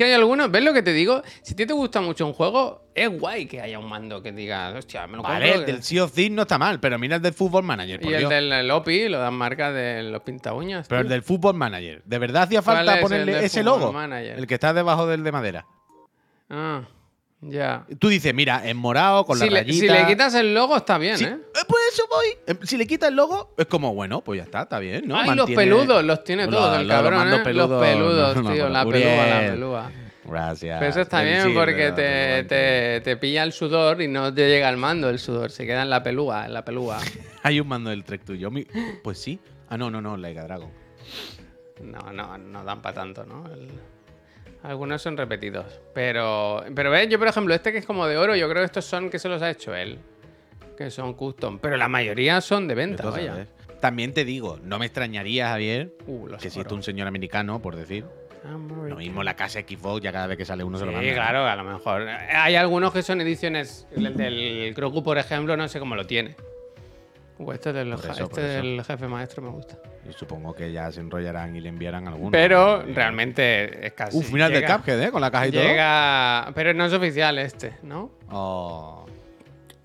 Que hay algunos, ¿ves lo que te digo? Si a ti te gusta mucho un juego, es guay que haya un mando que diga, hostia, me lo Vale, compro. el que- del Sea of Thieves no está mal, pero mira el del Football Manager, por Y el del el OPI, lo dan marca de los pinta uñas. Pero el del Football Manager. ¿De verdad hacía ¿Cuál falta el ponerle ese logo? Manager? El que está debajo del de madera. Ah, ya. Tú dices, mira, en morado, con Si la le, rayita. si le quitas el logo, está bien, ¿eh? eh, pues eso voy. Eh, Si le quitas el logo, es como, bueno, pues ya está, está bien, ¿no? Ay, los Mantiene- peludos, los tiene Los- todos, el los cabrón, ¿eh? peludos, los peludos, no, no, tío, no, la pelúa, la pelúa. Gracias. Pero eso está bien porque no, te, te, te pilla el sudor y no te llega al mando el sudor, se queda en la pelúa, en la pelúa. [laughs] Hay un mando del Trek tuyo. Pues sí. Ah, no, no, no, Laiga Dragon. No, no, no dan para tanto, ¿no? El- Algunos son repetidos. Pero, pero ves, yo por ejemplo, este que es como de oro, yo creo que estos son que se los ha hecho él. Que son custom. Pero la mayoría son de venta, Entonces, vaya. También te digo, no me extrañaría, Javier, Uh, que está un señor americano, por decir, lo mismo la casa Xbox, ya cada vez que sale uno se lo Sí, manda. claro, a lo mejor. Hay algunos que son ediciones. El del Grogu, por ejemplo, no sé cómo lo tiene. Este del, Por ja- eso, por este eso. del jefe maestro me gusta. Y supongo que ya se enrollarán y le enviarán alguno. Pero realmente es casi. Uf, el de llega- Cuphead, ¿eh? Con la caja y Llega. Pero no es oficial este, ¿no? todo. Oh.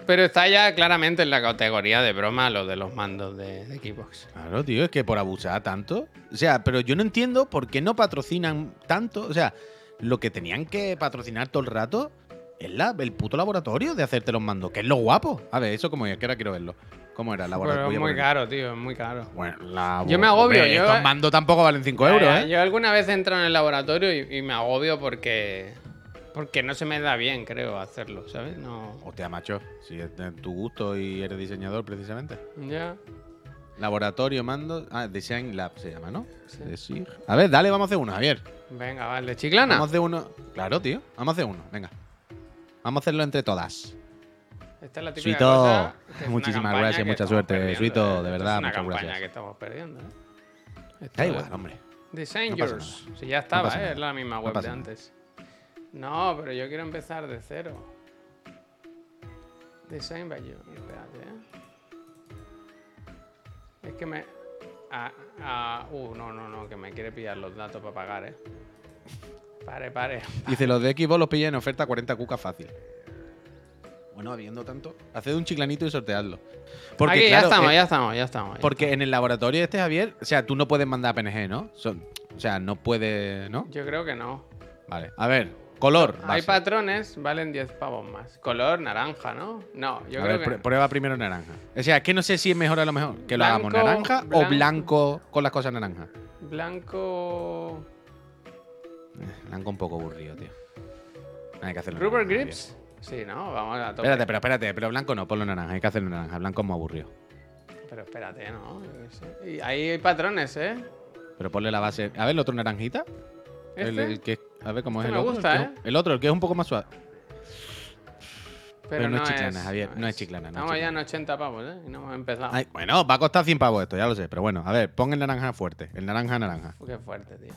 Pero está ya claramente en la categoría de broma lo de los mandos de, de Xbox. Claro, tío, es que por abusar tanto. O sea, pero yo no entiendo por qué no patrocinan tanto. O sea, lo que tenían que patrocinar todo el rato es la, el puto laboratorio de hacerte los mandos, que es lo guapo. A ver, eso cómo es, que ahora quiero verlo. ¿Cómo era el Pero laboratorio? es muy caro, tío, es muy caro. Bueno, la- Yo me agobio, yo- Estos mandos tampoco valen 5 euros, ¿eh? Yo alguna vez entro en el laboratorio y, y me agobio porque. Porque no se me da bien, creo, hacerlo, ¿sabes? No. Hostia, macho, si es de tu gusto y eres diseñador precisamente. Ya. Laboratorio, mando. Ah, Design Lab se llama, ¿no? Sí. A ver, dale, vamos a hacer uno, Javier. Venga, vale. Chiclana. Vamos a hacer uno. Claro, tío. Vamos a hacer uno, venga. Vamos a hacerlo entre todas. Esta es la típica Suito, cosa es muchísimas gracias, mucha suerte, Suito, ¿eh? de verdad, Es una muchas campaña gracias. que estamos perdiendo. ¿eh? Esto Da es igual, hombre. Designers. No pasa si ya estaba, ¿eh? Es la misma No web de antes. No, pero yo quiero empezar de cero. Design by you. Espérate, ¿eh? Es que me. Ah, ah, uh, no, no, no, que me quiere pillar los datos para pagar, ¿eh? Pare, pare. Dice, los de Xbox los pillé en oferta 40 cucas fácil. Bueno, habiendo tanto, haced un chiclanito y sorteadlo. Porque, Aquí, ya claro, estamos, eh, ya estamos, ya estamos. ya Porque en el laboratorio este, Javier, o sea, tú no puedes mandar PNG, ¿no? Son- o sea, no puedes, ¿no? Yo creo que no. Vale. A ver, color. Hay patrones, valen 10 pavos más. Color naranja, ¿no? No, yo a creo ver, que. pr- prueba primero naranja. O sea, es que no sé si es mejor a lo mejor que lo hagamos Blanco, naranja o blanco. con las cosas naranjas. Blanco. Eh, Blanco un poco aburrido, tío. Hay que hacerlo. Rubber grips. Sí, ¿no? Vamos a tope. Espérate, pero espérate, pero blanco no, ponlo naranja, hay que hacerlo naranja, blanco es muy aburrido. Pero espérate, ¿no? Y ahí hay patrones, ¿eh? Pero ponle la base. A ver, el otro naranjita. El, ¿Este? el que, a ver cómo Este es el me otro. gusta, el, ¿eh? el otro, el que es un poco más suave. Pero no es chiclana, Javier, no es chiclana, no es Estamos ya en chiclana. 80 pavos, ¿eh? Y no hemos empezado. Ay, bueno, va a costar 100 pavos esto, ya lo sé. Pero bueno, a ver, pon el naranja fuerte. El naranja naranja. Uf, Qué fuerte, tío.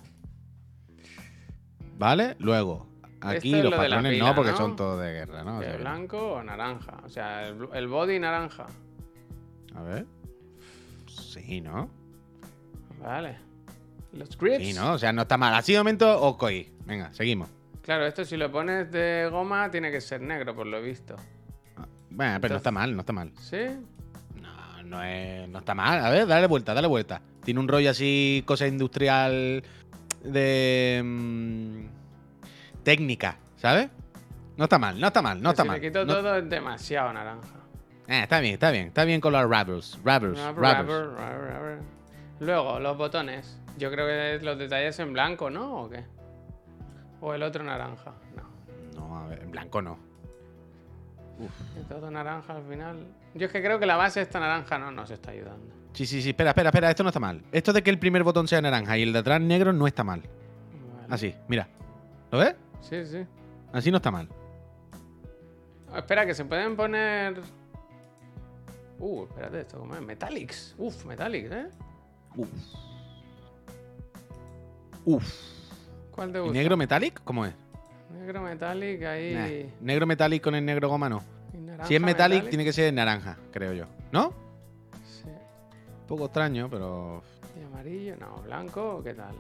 ¿Vale? Luego, aquí Esto los patrones pila, no, porque ¿no? son todos de guerra, ¿no? O ¿Qué, sea, ¿Blanco o naranja? O sea, el, body naranja. a ver. Sí, ¿no? Vale. Los grips. Sí, ¿no? O sea, no está mal. Así de momento, ok. Venga, seguimos. Claro, esto si lo pones de goma tiene que ser negro, por lo visto. Ah, Bueno, pero no está mal, no está mal. ¿Sí? No, no, es, no está mal. A ver, dale vuelta, dale vuelta. Tiene un rollo así, cosa industrial de mm, técnica, ¿sabes? No está mal, no está mal, no está si mal. le quito No- todo es demasiado naranja. Eh, está bien, está bien, está bien con los rubbers, rubbers, Rubber, rubbers. rubber, rubber, rubber. Luego, los botones. Yo creo que los detalles en blanco, ¿no? ¿O qué? O el otro naranja. No. No, a ver, en blanco no. Y todo naranja al final. Yo es que creo que la base esta naranja no nos está ayudando. Sí, sí, sí, espera, espera, espera, esto no está mal. Esto de que el primer botón sea naranja y el de atrás negro no está mal. Vale. Así, mira. ¿Lo ves? Sí, sí. Así no está mal. Ah, espera, que se pueden poner. Uh, espérate, esto cómo es. Metallics. Uf, Metallics, ¿eh? Uf. Uf. ¿Cuál te ¿Y gusta? negro metallic? ¿Cómo es? Negro Metallic ahí. Nah, Negro metallic con el negro goma no. Si es metallic, tiene que ser naranja, creo yo. ¿no? Sí. Un poco extraño, pero. ¿Y amarillo? No, blanco, ¿qué tal?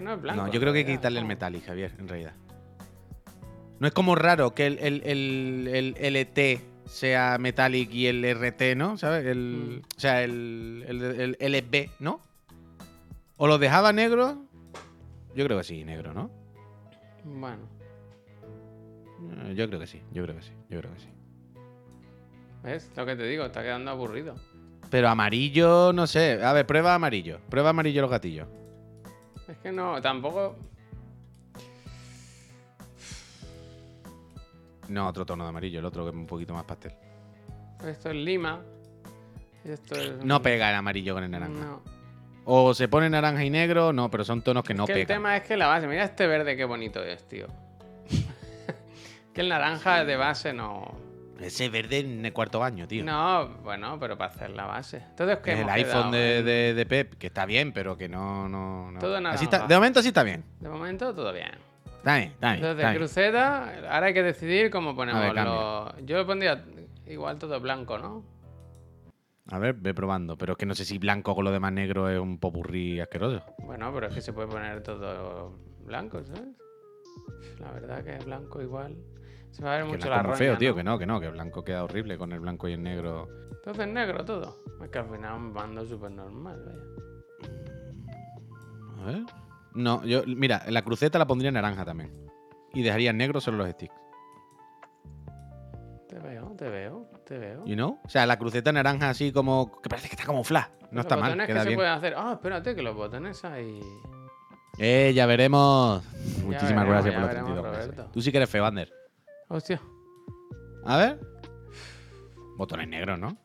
No, no, es que no es blanco. no, en yo creo que hay que quitarle el ¿no? metallic, Javier, en realidad. No es como raro que el, el, el, el LT sea metallic y el RT, ¿no? ¿Sabes? El, Mm. O sea, el, el, el LB, ¿no? ¿O lo dejaba negro? Yo creo que sí, negro, ¿no? Bueno, Eh, Yo creo que sí, yo creo que sí, yo creo que sí. ¿ves? Lo que te digo, está quedando aburrido. Pero amarillo, no sé. A ver, prueba amarillo. Prueba amarillo los gatillos. Es que no, tampoco. No, otro tono de amarillo, el otro que es un poquito más pastel. Esto es lima. Esto es. No pega el amarillo con el naranja. No. O se pone naranja y negro, no, pero son tonos que no que el pegan. tema es que la base. Mira este verde, qué bonito es, tío. [laughs] que el naranja de base no. Ese verde en el cuarto baño, tío. No, bueno, pero para hacer la base. Entonces, ¿qué Es el iPhone quedado? de, de, de Pep, que está bien, pero que no. no, no. Todo Así está- de momento sí está bien. De momento, todo bien. Está bien, está bien. Entonces, cruceta, ahora hay que decidir cómo ponemos los. Yo lo pondría igual todo blanco, ¿no? A ver, ve probando. Pero es que no sé si blanco con lo demás negro es un popurrí asqueroso. Bueno, pero es que se puede poner todo blanco, ¿sabes? La verdad que blanco igual. Se va a ver Que mucho la roña, feo, tío. ¿no? Que no, que no. Que blanco queda horrible con el blanco y el negro. Entonces negro todo. Es que al final un bando súper normal, vaya. A ver. No, yo, mira, la cruceta la pondría naranja también. Y dejaría en negro solo los sticks. Te veo, te veo, te veo. You know? O sea, la cruceta naranja así como. que parece que está como flash. No Los está mal, botones que queda se pueden hacer. Ah, espérate, que los botones ahí. Eh, ya veremos. Muchísimas veremos, gracias por los veremos, 32 meses. Roberto. Tú sí que eres. Hostia. A ver. Botones negros, ¿no?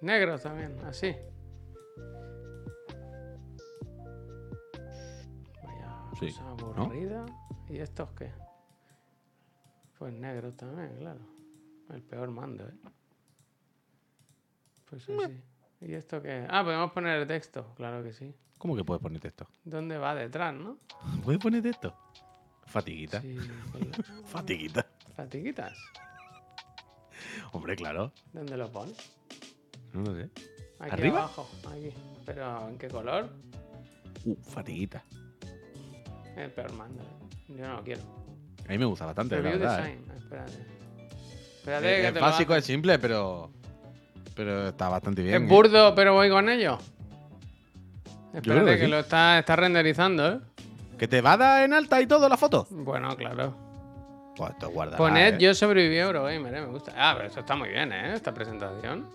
Negros también, así. Vaya Sí, cosa aburrida. ¿Y estos qué? Pues negros también, claro. El peor mando, ¿eh? Pues así. ¿Y esto qué? Ah, podemos poner el texto, claro que sí. ¿Cómo que puedes poner texto? ¿Dónde va detrás, no? [laughs] ¿Puedes poner texto? Fatiguita. Sí, [laughs] Fatiguita. Fatiguitas. Hombre, claro. ¿Dónde lo pones? No lo sé. Aquí ¿Arriba? abajo, aquí. Pero ¿en qué color? Uh, fatiguita. El peor mando. ¿eh? Yo no lo quiero. A mí me gusta bastante, la verdad. ¿eh? design. Espérate. Espérate que es te lo básico, es simple, pero. Pero está bastante bien. Es ¿eh? burdo, pero voy con ello. Espérate que que, sí. lo está, está renderizando, ¿eh? ¿Que te va a dar en alta y todo la foto? Bueno, claro. Pues esto guarda. Poned yo sobreviví a Eurogamer, ¿eh? Me gusta. Ah, pero eso está muy bien, ¿eh? Esta presentación.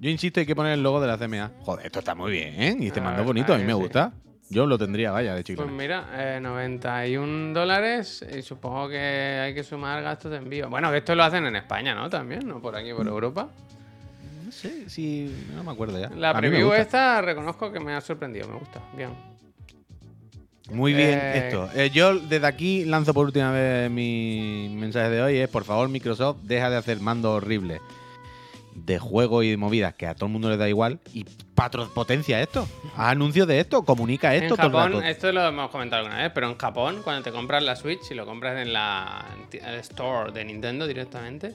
Yo insisto, hay que poner el logo de la CMA. Joder, esto está muy bien, ¿eh? Y este mando es verdad bonito, a mí me sí. gusta. Yo lo tendría, vaya, de Pues chiclana. mira, eh, 91 dólares y supongo que hay que sumar gastos de envío. Bueno, que esto lo hacen en España, ¿no? También, ¿no? Por aquí, por Europa. No sé, si. No me acuerdo ya. La A preview esta reconozco que me ha sorprendido, me gusta. Bien. Muy bien Eh, esto. Eh, yo desde aquí lanzo por última vez mi mensaje de hoy. Es, por favor, Microsoft, deja de hacer mando horrible de juegos y de movidas que a todo el mundo le da igual y potencia esto. Haz anuncios de esto, comunica esto en todo el Japón, rato. esto lo hemos comentado alguna vez, pero en Japón, cuando te compras la Switch, si lo compras en la el store de Nintendo directamente,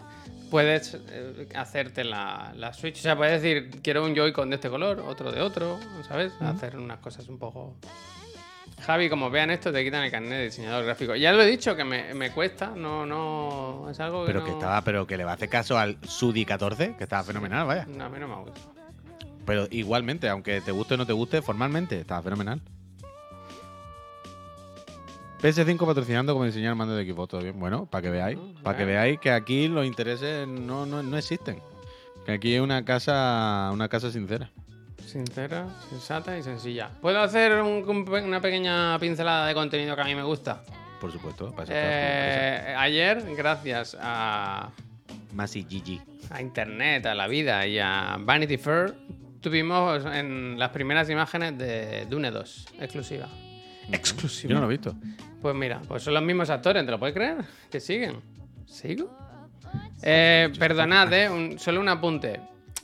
puedes eh, hacerte la, la Switch. O sea, puedes decir, quiero un Joy-Con de este color, otro de otro, ¿sabes? Hacer unas cosas un poco. Javi, como vean esto, te quitan el carnet de diseñador gráfico. Ya lo he dicho, que me, me cuesta, no, no. Es algo que. Pero no- que estaba, pero que le va a hacer caso al Sudi 14, que estaba fenomenal, vaya. No, a mí no me gusta. Pero igualmente, aunque te guste o no te guste, formalmente, estaba fenomenal. PS5 patrocinando como diseñar el mando de equipo, todo bien. Bueno, para que veáis, Ah, para que bueno. veáis que aquí los intereses no, no, no existen. Que aquí es una casa, una casa sincera. Sincera, sensata y sencilla. ¿Puedo hacer un- un pe- una pequeña pincelada de contenido que a mí me gusta? Por supuesto, para eso. Eh, ayer, gracias a, Masi Gigi. a Internet, a la vida y a Vanity Fair, tuvimos en las primeras imágenes de Dune 2, exclusiva. Exclusiva. Yo no lo he visto. Pues mira, pues son los mismos actores, ¿te lo puedes creer? Que siguen. ¿Sigo? Eh, perdonad, eh, un- solo un apunte.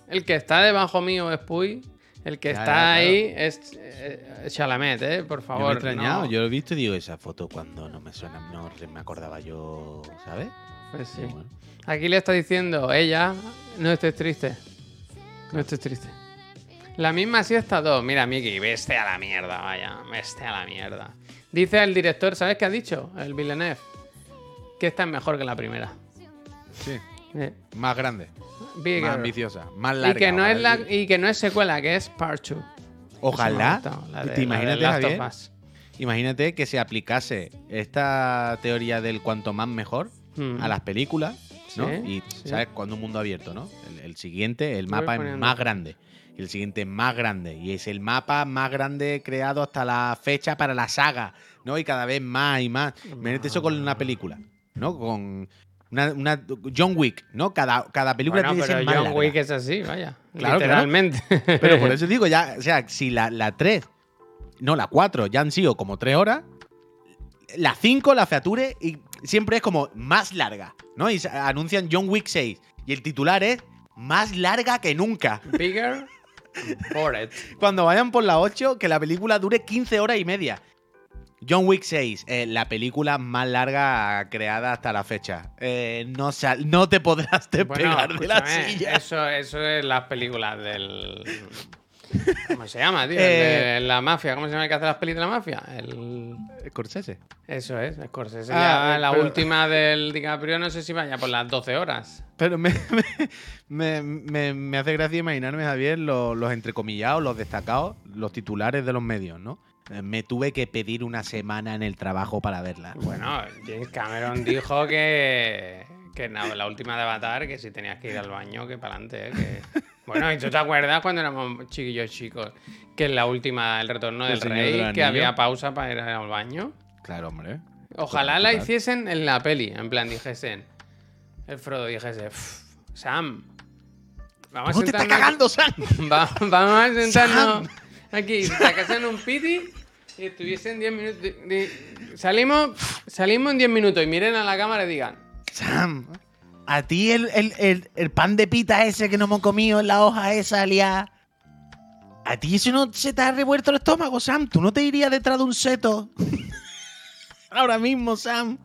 El que está debajo mío es Puy. El que está claro. ahí es eh, Chalamet, eh, por Yo me he favor. extrañado, no. yo lo he visto y digo, esa foto cuando no me suena, no me acordaba yo, ¿sabes? Pues sí. Bueno. Aquí le está diciendo ella, no estés triste. No estés triste. La misma siesta 2. Mira, Miki, veste a la mierda, vaya. Veste a la mierda. Dice el director, ¿sabes qué ha dicho? El Villeneuve. Que esta es mejor que la primera. Sí. Eh, Más grande, bigger. más ambiciosa, más larga. Y que, no es la, y que no es secuela, que es Part 2. Ojalá. La de, ¿Te la de Javier? Us. Imagínate que se aplicase esta teoría del cuanto más mejor Mm. a las películas, ¿no? Sí, y, sí. ¿sabes? Cuando un mundo abierto, ¿no? El, el siguiente, el mapa es más grande. Y el siguiente es más grande. Y es el mapa más grande creado hasta la fecha para la saga, ¿no? Y cada vez más y más. Imagínate eso con una película, ¿no? Con una, una- John Wick, ¿no? Cada, cada película Bueno, tiene que ser más John larga. Wick es así, vaya. Claro, literalmente. Pero por eso digo, ya, o sea, si la, la 3, no, la 4 ya han sido como 3 horas, la 5, la feature, y siempre es como más larga, ¿no? Y anuncian John Wick 6. Y el titular es más larga que nunca. Bigger, bored. Cuando vayan por la 8, que la película dure 15 horas y media. John Wick 6, eh, la película más larga creada hasta la fecha. Eh, no, sal- no te podrás despegar de la silla. Eso, eso es las películas del. ¿Cómo se llama, tío? El Eh, de la mafia. ¿Cómo se llama el que hace las películas de la mafia? El. Scorsese. Eso es, Scorsese. Ah, ya la pero- última del DiCaprio, no sé si vaya por las 12 horas. Pero me, [laughs] me, me- me- me hace gracia imaginarme, Javier, los, los entrecomillados, los destacados, los titulares de los medios, ¿no? Me tuve que pedir una semana en el trabajo para verla. Bueno, James Cameron dijo que. Que no, la última de Avatar, que si tenías que ir al baño, que para adelante, ¿eh? Que... Bueno, ¿y tú te acuerdas cuando éramos chiquillos chicos? Que en la última, el retorno El del rey, del que había pausa para ir al baño. Claro, hombre. Ojalá la total. hiciesen en la peli, en plan dijesen. El Frodo dijese, "Pff, Sam, vamos ¿Cómo a te estás sentarnos. cagando, Sam? va- vamos a sentarnos Sam. aquí, sacasen un piti y estuviesen 10 minutos. salimos, salimos en 10 minutos y miren a la cámara y digan, Sam, a ti el, el- el- el pan de pita ese que no hemos comido en la hoja esa liada. A ti eso no se te ha revuelto el estómago, Sam. Tú no te irías detrás de un seto. [laughs] Ahora mismo, Sam.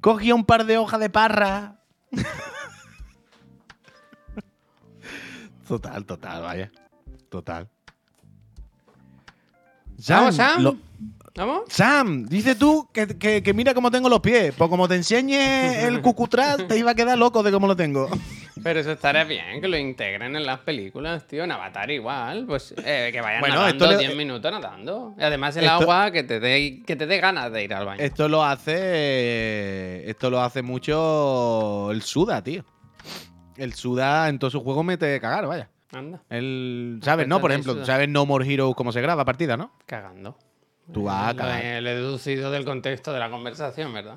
Cogía un par de hojas de parra. [laughs] total, total, vaya. Total. ¿Vamos, Sam? lo- ¿Vamos? Sam, dice tú que, que- que mira cómo tengo los pies. Pues como te enseñe el [laughs] cucutral, te iba a quedar loco de cómo lo tengo. Pero eso estaría bien, que lo integren en las películas, tío. En Avatar igual. Pues eh, que vayan Bueno, nadando esto le- 10 minutos nadando. Y además el Esto- agua que te dé que te dé ganas de ir al baño. Esto lo hace. Esto lo hace mucho el Suda, tío. El Suda en todos sus juegos mete cagar, vaya. Anda, El, ¿Sabes, no? Por ejemplo. ¿sabes No More Heroes cómo se graba partida, no? cagando. Tú vas a Lo cagar. he, lo he deducido del contexto de la conversación, ¿verdad?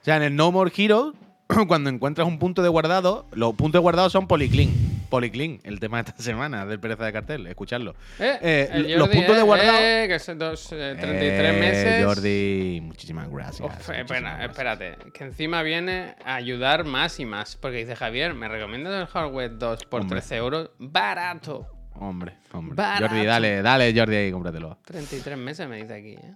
O sea, en el No More Heroes, [clears throat] cuando encuentras un punto de guardado, los puntos de guardado son polyclean. Polyclean, el tema de esta semana del pereza de cartel, escuchadlo. Eh, Eh, los puntos de eh, guardado. que son dos, eh, 33 Eh, meses. Jordi, muchísimas gracias. Uf, muchísimas espera, gracias. espérate, que encima viene a ayudar más y más. Porque dice Javier, ¿me recomiendas el Hardware 2 por Hombre. 13 euros? Barato. Hombre, hombre. Barato. Jordi, dale, dale, Jordi, ahí, cómpratelo. 33 meses me dice aquí, ¿eh?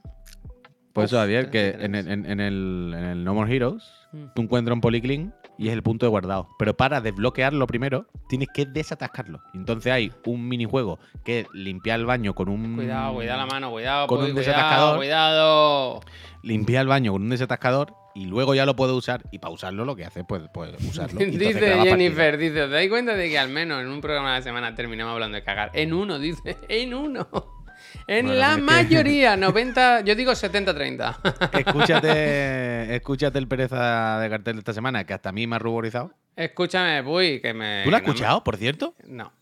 Por eso, Javier, que 33. en el, en- en el- en el No More Heroes, Mm. tú encuentras un polyclean y es el punto de guardado. Pero para desbloquearlo primero, tienes que desatascarlo. Entonces hay un minijuego que es limpiar el baño con un. Cuidado, cuidado la mano, cuidado, Con un cuidado, desatascador. cuidado. Limpiar el baño con un desatascador y luego ya lo puedes usar. Y para usarlo, lo que haces, pues, pues usarlo. [laughs] Dice partida. Jennifer, dice, ¿os dais cuenta de que al menos en un programa de la semana terminamos hablando de cagar? En uno, dice, [laughs] en uno. En Bueno, la es que- mayoría, [laughs] 90, yo digo 70-30. Escúchate, [laughs] escúchate el pereza de cartel de esta semana, que hasta a mí me ha ruborizado. Escúchame, Puy, que me... ¿Tú lo has me- escuchado, por cierto? No.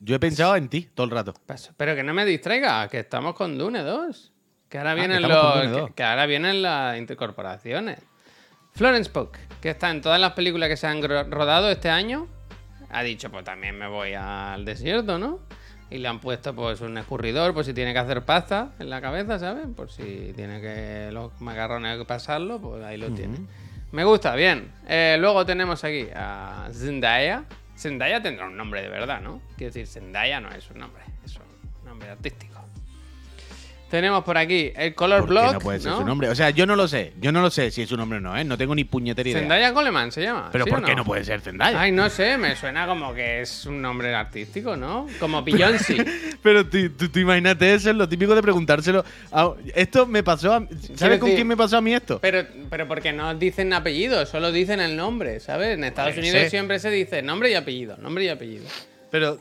Yo he pensado en ti todo el rato. Pero que no me distraiga, que estamos con Dune 2. Que ahora Ah, vienen los. Dune 2. Que, que ahora vienen las intercorporaciones. Florence Pugh, que está en todas las películas que se han rodado este año, ha dicho, pues también me voy al desierto, ¿no? Y le han puesto pues un escurridor por si tiene que hacer pasta en la cabeza, ¿sabes? Por si tiene que los macarrones que pasarlo, pues ahí lo tiene. Me gusta, bien. Eh, luego tenemos aquí a Zendaya. Zendaya tendrá un nombre de verdad, ¿no? Quiero decir, Zendaya no es un nombre, es un nombre artístico. Tenemos por aquí el Color ¿Por qué Block. no puede ser ¿no? su nombre? O sea, yo no lo sé. Yo no lo sé si es su nombre o no, ¿eh? No tengo ni puñetera idea. Zendaya Coleman se llama. Pero ¿sí ¿por qué no puede ser Zendaya? Ay, no sé, me suena como que es un nombre artístico, ¿no? Como [laughs] Beyoncé. Pero tú, imagínate eso, es lo típico de preguntárselo. a- esto me pasó a... ¿Sabes con quién me pasó a mí esto? Pero, pero porque no dicen apellido, solo dicen el nombre, ¿sabes? En Estados Puede Unidos siempre se dice nombre y apellido, nombre y apellido. Pero...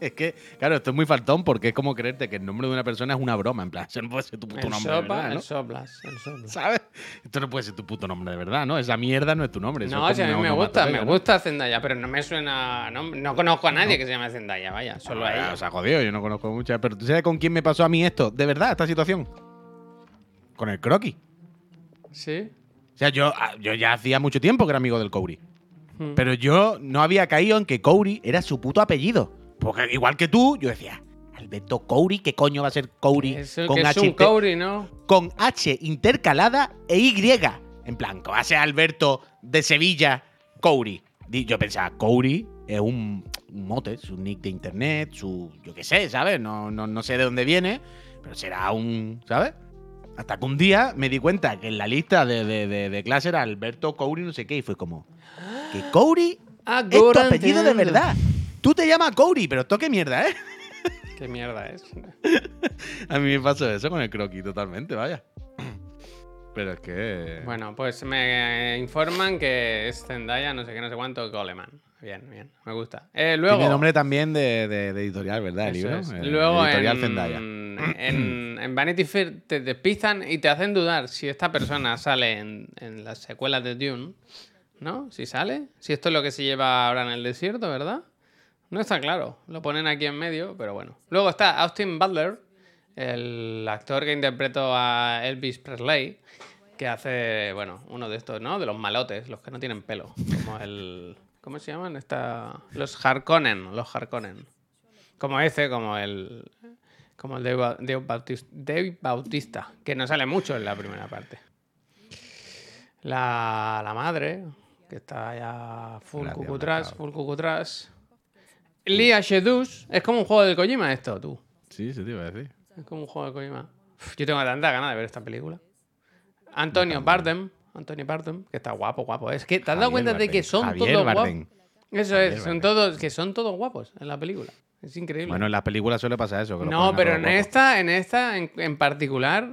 es que, claro, esto es muy faltón porque es como creerte que el nombre de una persona es una broma. En plan, eso [laughs] no puede ser tu puto El nombre de sopa, verdad, el soplas, el soplas. ¿Sabes? Esto no puede ser tu puto nombre de verdad, ¿no? Esa mierda no es tu nombre. No, si a mí me gusta, me gusta Zendaya, pero no me suena. No, no conozco a nadie que se llame Zendaya, vaya, solo a Ah, ella. O sea, jodido, yo no conozco muchas. Pero ¿tú sabes con quién me pasó a mí esto? ¿De verdad, esta situación? Con el croquis. Sí. O sea, yo, ah, yo ya hacía mucho tiempo que era amigo del Couri. Hmm. Pero yo no había caído en que Couri era su puto apellido. Porque igual que tú, yo decía, Alberto Couri, ¿qué coño va a ser Couri Eso con que es H, un inter- Cowry, ¿no? con H intercalada e Y? En plan, va a ser Alberto de Sevilla Couri. Yo pensaba, Couri es un, un mote, su nick de internet, su. Yo qué sé, ¿sabes? No, no, no sé de dónde viene. Pero será un. ¿Sabes? Hasta que un día me di cuenta que en la lista de, de- de- de clase era Alberto Couri, no sé qué, y fue como. Que Couri Ah, es tu apellido de verdad. Tú te llamas Couri, pero esto qué mierda, ¿eh? ¿Qué mierda es? A mí me pasó eso con el croquis totalmente, vaya. Pero es que. Bueno, pues me informan que es Zendaya, no sé qué, no sé cuánto, Goleman. Bien, bien, me gusta. Eh, luego, Tiene nombre también de, de- de editorial, ¿verdad? El libro. es. Eh, Luego editorial en, Zendaya. en, [clears throat] en Vanity Fair te despistan y te hacen dudar si esta persona sale en, en las secuelas de Dune, ¿no? Si sale, si esto es lo que se lleva ahora en el desierto, ¿verdad? No está claro, lo ponen aquí en medio, pero bueno. Luego está Austin Butler, el actor que interpretó a Elvis Presley, que hace, bueno, uno de estos, ¿no? De los malotes, los que no tienen pelo, como el... ¿Cómo se llaman? Esta, los Harkonnen, los Harkonnen. Como ese, como el. Como el Dave Bautista, Dave Bautista, que no sale mucho en la primera parte. La, la madre, que está ya full cucutras, full cucutras. Lia Shedus, es como un juego de Kojima esto, tú. Sí, sí, te iba a decir. Es como un juego de Kojima. Uf, Yo tengo tanta ganas de ver esta película. Antonio Bardem, Antonio Bardem, que está guapo, guapo. Es que te has dado Javier cuenta de que son Javier todos Bardem. guapos. Eso Javier es, son todos, que son todos guapos en la película. Es increíble. Bueno, en las películas suele pasar eso. que no, pero en esta, en esta en, en particular,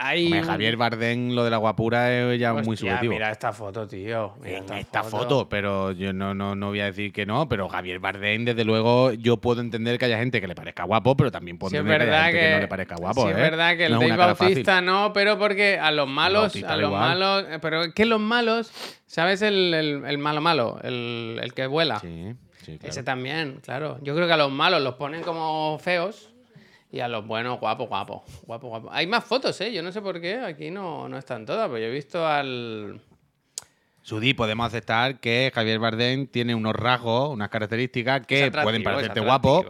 hay. Hombre, un- Javier Bardem, lo de la guapura es ya muy subjetivo. Mira esta foto, tío. Mira en esta foto, pero yo no, no, no voy a decir que no, pero Javier Bardem, desde luego, yo puedo entender que haya gente que le parezca guapo, pero también puedo Sí, es entender que haya verdad gente que, que, no le parezca guapo. sí, ¿eh? es verdad que el No es Dave fácil. Bautista no, pero porque a los malos, Bautista a los igual. malos, eh, pero es que los malos, ¿sabes el, el- el malo malo? El, el que vuela. Sí, sí, claro. Ese también, claro. Yo creo que a los malos los ponen como feos y a los buenos guapo, guapo, guapo, guapo. Hay más fotos, ¿eh? Yo no sé por qué, aquí no, no están todas, pero yo he visto al... Sudi, podemos aceptar que Javier Bardem tiene unos rasgos, unas características que pueden parecerte guapo,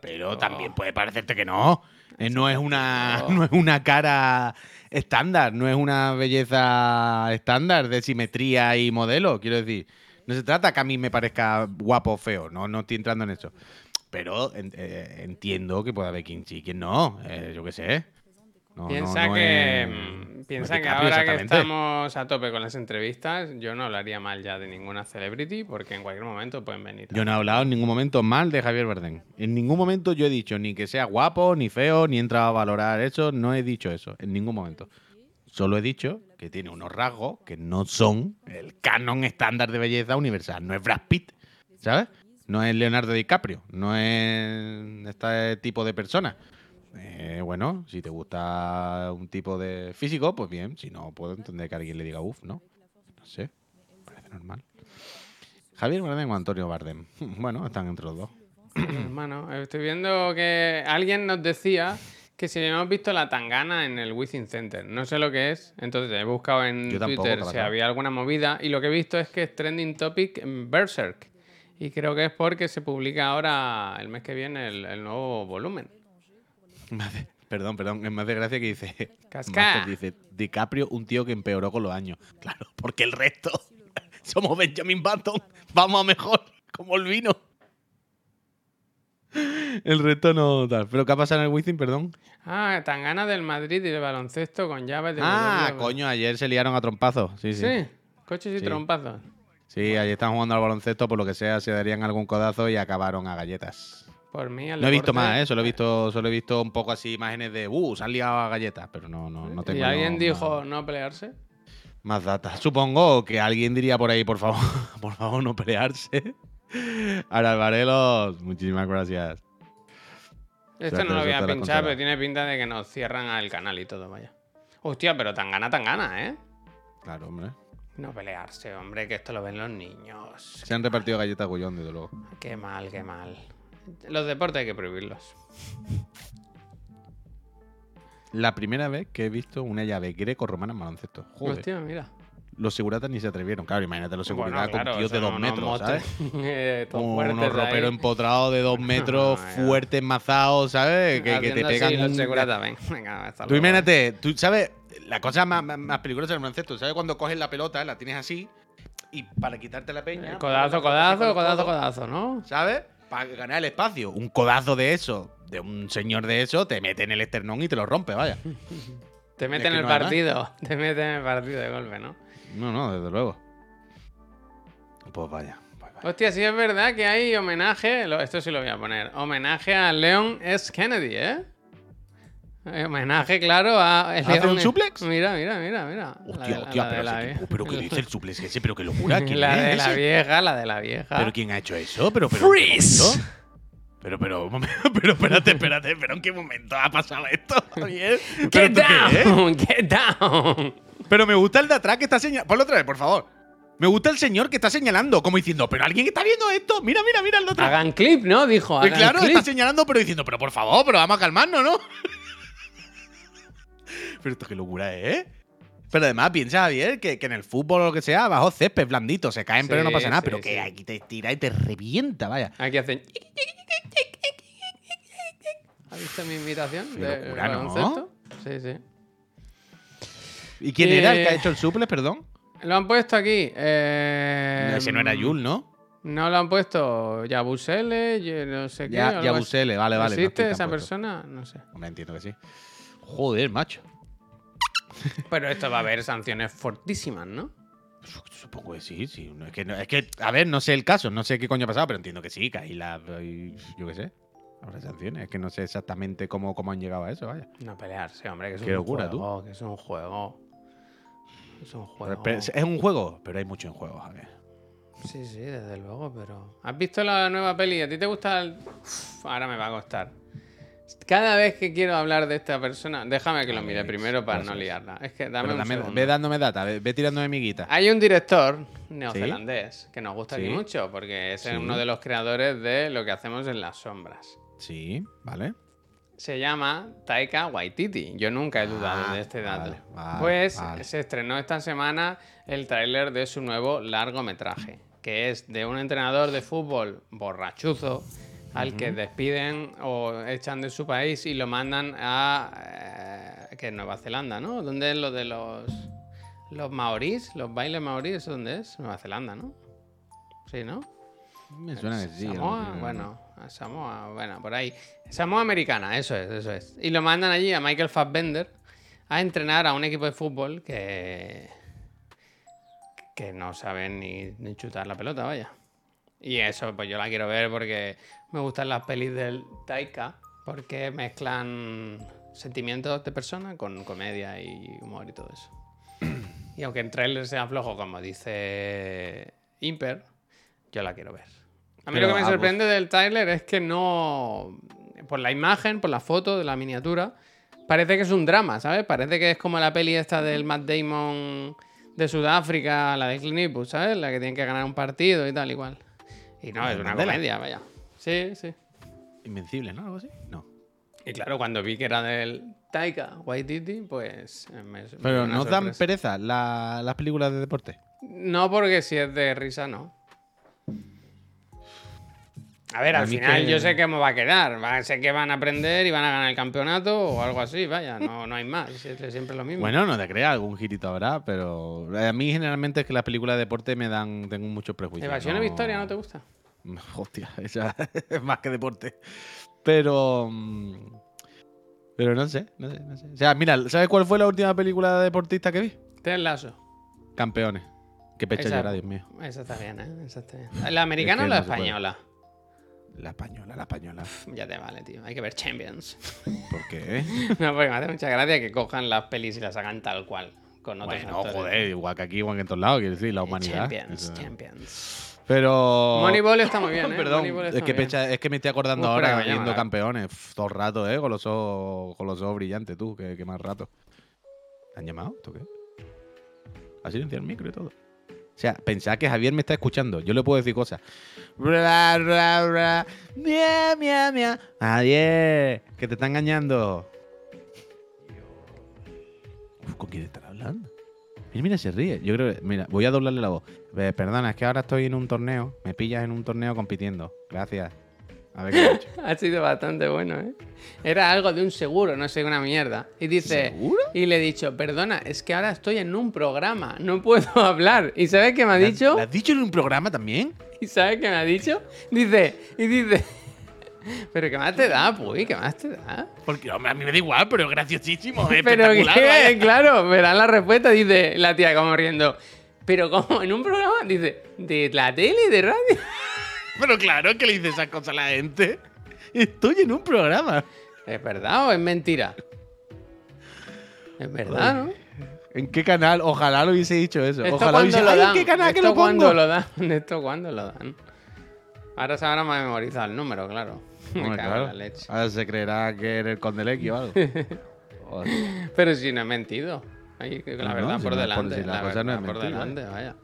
pero también puede parecerte que no. Eh, No es una, no es una cara estándar, no es una belleza estándar de simetría y modelo, quiero decir. No se trata que a mí me parezca guapo o feo, no, no estoy entrando en eso. Pero eh, entiendo que puede haber quien sí, quien no, eh, yo qué sé. No, no- Piensa no que, es- mm, es piensa que ahora que estamos a tope con las entrevistas, yo no hablaría mal ya de ninguna celebrity porque en cualquier momento pueden venir. Yo no he hablado en ningún momento mal de Javier Bardem. En ningún momento yo he dicho ni que sea guapo, ni feo, ni he entrado a valorar eso. No he dicho eso, en ningún momento. Solo he dicho que tiene unos rasgos que no son el canon estándar de belleza universal. No es Brad Pitt, ¿sabes? No es Leonardo DiCaprio, no es este tipo de persona. Eh, bueno, si te gusta un tipo de físico, pues bien. Si no, puedo entender que alguien le diga uff, ¿no? No sé, parece normal. Javier Bardem o Antonio Bardem. [laughs] Bueno, están entre los dos. Hermano, estoy viendo que alguien nos decía que si hemos visto la tangana en el Within Center. No sé lo que es, entonces he buscado en Yo Twitter si había alguna movida y lo que he visto es que es trending topic en Berserk. Y creo que es porque se publica ahora el mes que viene el, el nuevo volumen. Perdón, perdón, es más de gracia que dice. Casca. Dice DiCaprio, un tío que empeoró con los años. Claro, porque el resto [laughs] somos Benjamin Button, vamos a mejor, como el vino. El resto no tal. ¿Pero qué ha pasado en el Wizzing, perdón? Ah, tangana del Madrid y de baloncesto con llaves de Ah, coño, ayer se liaron a trompazos. Sí, sí. Sí, coches y Sí. trompazos. Sí, ayer estaban jugando al baloncesto, por lo que sea, se darían algún codazo y acabaron a galletas. Por mí, el No he visto deporte- más, ¿eh? Solo he visto, solo he visto un poco así imágenes de, uh, se han liado a galletas, pero no, no, no tengo ¿Y alguien no- dijo no pelearse? Más data. [laughs] Supongo que alguien diría por ahí, por favor, [laughs] por favor, no pelearse. [laughs] Ahora, Alvarelos, muchísimas gracias. Esto no lo voy a pinchar, pero tiene pinta de que nos cierran el canal y todo, vaya. Hostia, pero tan gana, tan gana, ¿eh? Claro, hombre. No pelearse, hombre, que esto lo ven los niños. Se han repartido galletas Gullón, desde luego. Qué mal, qué mal. Los deportes hay que prohibirlos. La primera vez que he visto una llave greco-romana en baloncesto. Joder. Hostia, mira. Los seguratas ni se atrevieron. Claro, imagínate los Bueno, claro, con tíos de dos unos metros, motes, ¿sabes? [laughs] eh, Un- unos roperos empotrados de dos [laughs] metros, ya. fuertes, mazados, ¿sabes? Que, que te pegan los un... seguratas, ven. Venga, Tú luego. imagínate, tú sabes, la cosa más, más, más peligrosa del baloncesto, ¿sabes? Cuando coges la pelota, la tienes así, y para quitarte la peña. Codazo, codazo, codazo, codazo, ¿no? ¿Sabes? Para ganar el espacio. Un codazo de eso, de un señor de eso te mete en el esternón y te lo rompe, vaya. [laughs] Te mete en el no partido. [laughs] Te mete en el partido de golpe, ¿no? No, no, desde luego. Pues vaya. pues. Hostia, sí es verdad que hay homenaje. Esto sí lo voy a poner. Homenaje a Leon S. Kennedy, ¿eh? Hay Homenaje, claro, a. ¿Hace un suplex? Mira, mira, mira, mira. Hostia, la- hostia, la pero, ese pero ¿qué dice el suplex ese? Pero qué locura. [laughs] ¿Quién La es de la ese? vieja, la de la vieja. ¿Pero quién ha hecho eso? Pero, pero, ¿en qué Freeze. Pero, pero, [laughs] pero, espérate, espérate, pero ¿en qué momento ha pasado esto, Javier? ¿Pero Get down, [laughs] get down. Pero me gusta el de atrás que está señalando. Ponlo otra vez, por favor. Me gusta el señor que está señalando, como diciendo, pero alguien está viendo esto. Mira, mira, mira el de atrás. Hagan clip, ¿no? Dijo. Hagan claro, clip. está señalando, pero diciendo, pero por favor, pero vamos a calmarnos, ¿no? Pero esto qué locura es, ¿eh? Pero además, piensa, Javier, que, que en el fútbol o lo que sea, bajo césped blandito, se caen, pero no pasa nada. sí, pero sí. que aquí te tira y te revienta, vaya. Aquí hacen. [laughs] ¿Has visto mi invitación? Qué de locura, ¿no? Sí, sí. ¿Y quién era el que ha Eh, hecho el suple, perdón? Lo han puesto aquí. eh, Ese no era Yul, ¿no? No lo han puesto Yabusele, no sé qué. Ya, algo ya así. Busele, vale, vale. no ¿Existe tan esa persona? No sé. Hombre, entiendo que sí. Joder, macho. Pero esto va a haber sanciones fortísimas, ¿no? Supongo que sí, sí. No, es, que, no- es que, a ver, no sé el caso, no sé qué coño ha pasado, pero entiendo que sí, que ahí la. yo qué sé. Habrá sanciones. Es que no sé exactamente cómo, cómo han llegado a eso, vaya. No pelearse, hombre, que es Qué un locura, tú. Que es un juego. Es un juego. Pero es un juego, pero hay mucho en juego, a ver. Sí, sí, desde luego, pero. ¿Has visto la nueva peli? ¿A ti te gusta el.? Uf, ahora me va a costar. Cada vez que quiero hablar de esta persona, déjame que lo mire primero para no liarla. Es que dame Pero un dame- segundo. ve dándome data, ve, ve tirándome miguita. Hay un director neozelandés que nos gusta aquí Sí. mucho porque es Sí. uno de los creadores de lo que hacemos en las sombras. Sí, vale. Se llama Taika Waititi. Yo nunca he dudado Ah, de este dato. vale, vale, pues vale. se estrenó esta semana el tráiler de su nuevo largometraje, que es de un entrenador de fútbol borrachuzo al que despiden o echan de su país y lo mandan a eh, que es Nueva Zelanda, ¿no? ¿Dónde es lo de los los maorís, los bailes maorís? ¿Eso dónde es? Nueva Zelanda, ¿no? Sí, ¿no? Me suena que sí. Samoa, bueno, a Samoa, bueno, por ahí. Samoa americana, eso es, eso es. Y lo mandan allí a Michael Fassbender a entrenar a un equipo de fútbol que. que no saben ni, ni chutar la pelota, vaya. Y eso, pues yo la quiero ver porque me gustan las pelis del Taika, porque mezclan sentimientos de persona con comedia y humor y todo eso. Y aunque el trailer sea flojo, como dice Imper, yo la quiero ver. A mí Pero, lo que me ah, sorprende del trailer es que no. Por la imagen, por la foto de la miniatura, parece que es un drama, ¿sabes? Parece que es como la peli esta del Matt Damon de Sudáfrica, la de Clint Eastwood, ¿sabes? La que tienen que ganar un partido y tal, igual. Y no, ¿La es una Mandela? comedia, vaya. Sí, sí. Invencible, ¿no? Algo así. No. Y claro, cuando vi que era del Taika Waititi, pues. eh, me- me dio Pero una ¿nos dan sorpresa. pereza la- las películas de deporte? No, porque si es de risa, no. A ver, A al final que- yo sé cómo va a quedar. Sé que van a aprender y van a ganar el campeonato o algo así, vaya. No, no hay más. Es es siempre lo mismo. Bueno, no te creas, algún girito habrá, pero a mí generalmente es que las películas de deporte me dan, tengo muchos prejuicios. ¿Evasión no- y Victoria no te gusta? [laughs] Hostia, esa es más que deporte. Pero. mm, Pero no sé, no sé, no sé. O sea, mira, ¿sabes cuál fue la última película deportista que vi? Ted Lasso. Campeones. Qué pecha Esa- llora, Dios mío. Esa está bien, ¿eh? Esa está bien. ¿La americana Es o la no española? La española, la española. Ya te vale, tío. Hay que ver Champions. ¿Por qué? [laughs] no, porque me hace mucha gracia que cojan las pelis y las hagan tal cual. Con otros bueno, actores. joder, igual que aquí, igual que en todos lados, quiero decir, la Eh, humanidad. Champions, Eso- Champions. Pero. Moneyball está muy bien, [laughs] ¿eh? Perdón, es que, pecha- es que me estoy acordando ahora viendo campeones. Pff, todo el rato, ¿eh? Con los ojos, con los ojos brillantes, tú, que, que más rato. ¿Te han llamado? ¿Tú qué? ¿Ha silenciado el micro y todo? O sea, pensad que Javier me está escuchando. Yo le puedo decir cosas. Bra, bra, bra. Mia, mia, mia. Javier, que te está engañando. Uf, ¿Con quién estará hablando? Mira, mira, se ríe. Yo creo que, mira, voy a doblarle la voz. Eh, perdona, es que ahora estoy en un torneo. Me pillas en un torneo compitiendo. Gracias. A ver qué he hecho. [laughs] Ha sido bastante bueno, ¿eh? Era algo de un seguro, no sé, una mierda. Y dice. ¿Seguro? Y le he dicho, perdona, es que ahora estoy en un programa, no puedo [laughs] hablar. ¿Y sabes qué me ha dicho? ¿Lo has dicho en un programa también? ¿Y sabes qué me ha dicho? Dice, y dice. [laughs] Pero ¿qué más te da, pues? ¿Qué más te da? Porque hombre, a mí me da igual, pero graciosísimo. Es Pero espectacular, que, claro, verán la respuesta, dice la tía como riendo. Pero como en un programa, dice, de la tele, de radio. Pero claro que le dice esas cosas a la gente. Estoy en un programa. ¿Es verdad o es mentira? Es verdad, ¿no? ¿En qué canal? Ojalá lo hubiese dicho eso. Esto Ojalá cuando hubiese lo ¡Ay, dan. ¿en qué canal que lo cuando pongo? lo dan. [laughs] Esto cuando lo dan. Ahora se habrá memorizado el número, claro. Me Hombre, cago en claro. la leche. Ahora se creerá que eres el Condelequi o algo. [laughs] Joder. Pero si no he mentido. La No, verdad no, por si delante. si la la cosa verdad no es por mentir, delante, vaya.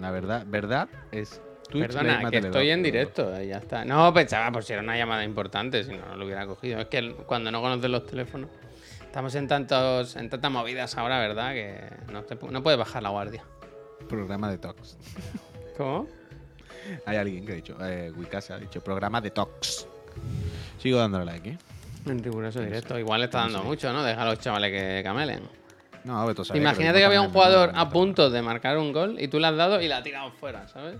La verdad, verdad es Twitch Perdona, que estoy en directo, eh, ya está. No, pensaba por si era una llamada importante, si no, no lo hubiera cogido. Es que cuando no conoces los teléfonos, estamos en tantos, en tantas movidas ahora, ¿verdad? Que no, te no puedes bajar la guardia. Programa de Tox. ¿Cómo? Hay alguien que ha dicho, eh, Wicasa ha dicho, programa de Tox. Sigo dándole like, ¿eh? En riguroso directo. Igual está dando mucho, ¿no? Deja a los chavales que camelen. No, Imagínate lo que había un jugador a punto de marcar un gol y tú le has dado y la has tirado fuera, ¿sabes?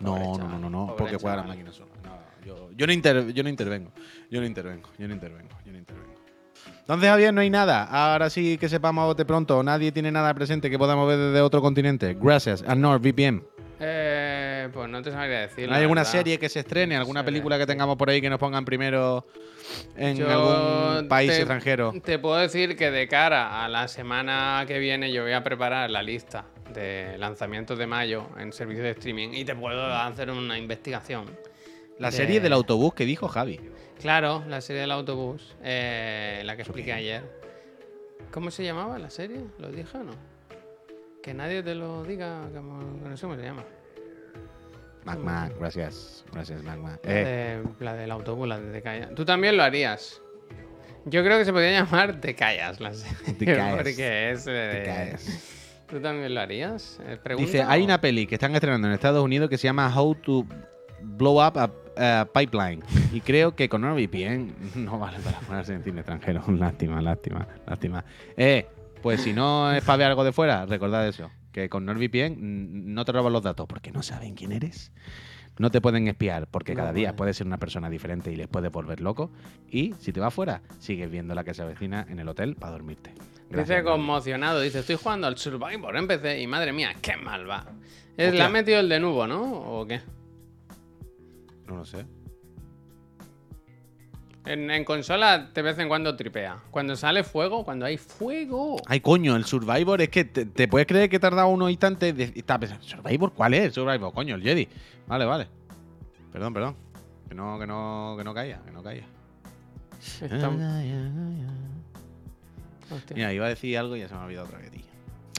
No, Pobre no, no, no, no, porque juega la máquina sola. No, yo, yo, no inter- yo no intervengo. Yo no intervengo, yo no intervengo, yo no intervengo. Entonces, Javier, no hay nada. Ahora sí que sepamos de pronto. Nadie tiene nada presente que podamos ver desde otro continente. Gracias a NordVPN. Eh, pues no te sabría decir. la ¿Hay alguna verdad. serie que se estrene? ¿Alguna película que tengamos por ahí que nos pongan primero en Yo algún país te- extranjero? Te puedo decir que de cara a la semana que viene yo voy a preparar la lista de lanzamientos de mayo en servicios de streaming y te puedo hacer una investigación. La de- serie del autobús que dijo Javi. Claro, la serie del autobús, eh, la que expliqué ayer. ¿Cómo se llamaba la serie? ¿Lo dije o no? Que nadie te lo diga, como, se llama. Magma, gracias. Gracias, Magma. La, Eh, de- la del autobús, la de Te Callas. Tú también lo harías. Yo creo que se podría [laughs] llamar Te Callas la serie. Te Callas. Porque es. eh, te. ¿Tú también lo harías? Eh, pregunta Dice, hay o- una peli que están estrenando en Estados Unidos que se llama How to Blow Up a, Pipeline. Y creo que con NordVPN [laughs] no vale para ponerse en cine extranjero. [laughs] Lástima, lástima, lástima. Eh, pues si no es para ver algo de fuera, recordad eso. Que con NordVPN mm, no te roban los datos porque no saben quién eres. No te pueden espiar porque No, cada día vale. puedes ser una persona diferente y les puedes volver loco. Y si te vas fuera, sigues viendo la que se avecina en el hotel para dormirte. Dice Gracias, conmocionado, dice, estoy jugando al Survivor en PC y madre mía, qué mal va. Es, le ha metido el de nuevo, ¿no? ¿O qué? No lo sé. En, en consola de vez en cuando tripea. Cuando sale fuego, cuando hay fuego. Ay, coño, el Survivor es que te, te puedes creer que tarda unos instantes de- pensando, ¿Survivor? ¿Cuál es? Survivor, coño, el Jedi. Vale, vale. Perdón, perdón. Que no, que no, que no caía, que no caía. [laughs] Está-. Mira, iba a decir algo y ya se me ha olvidado otra vez, tío.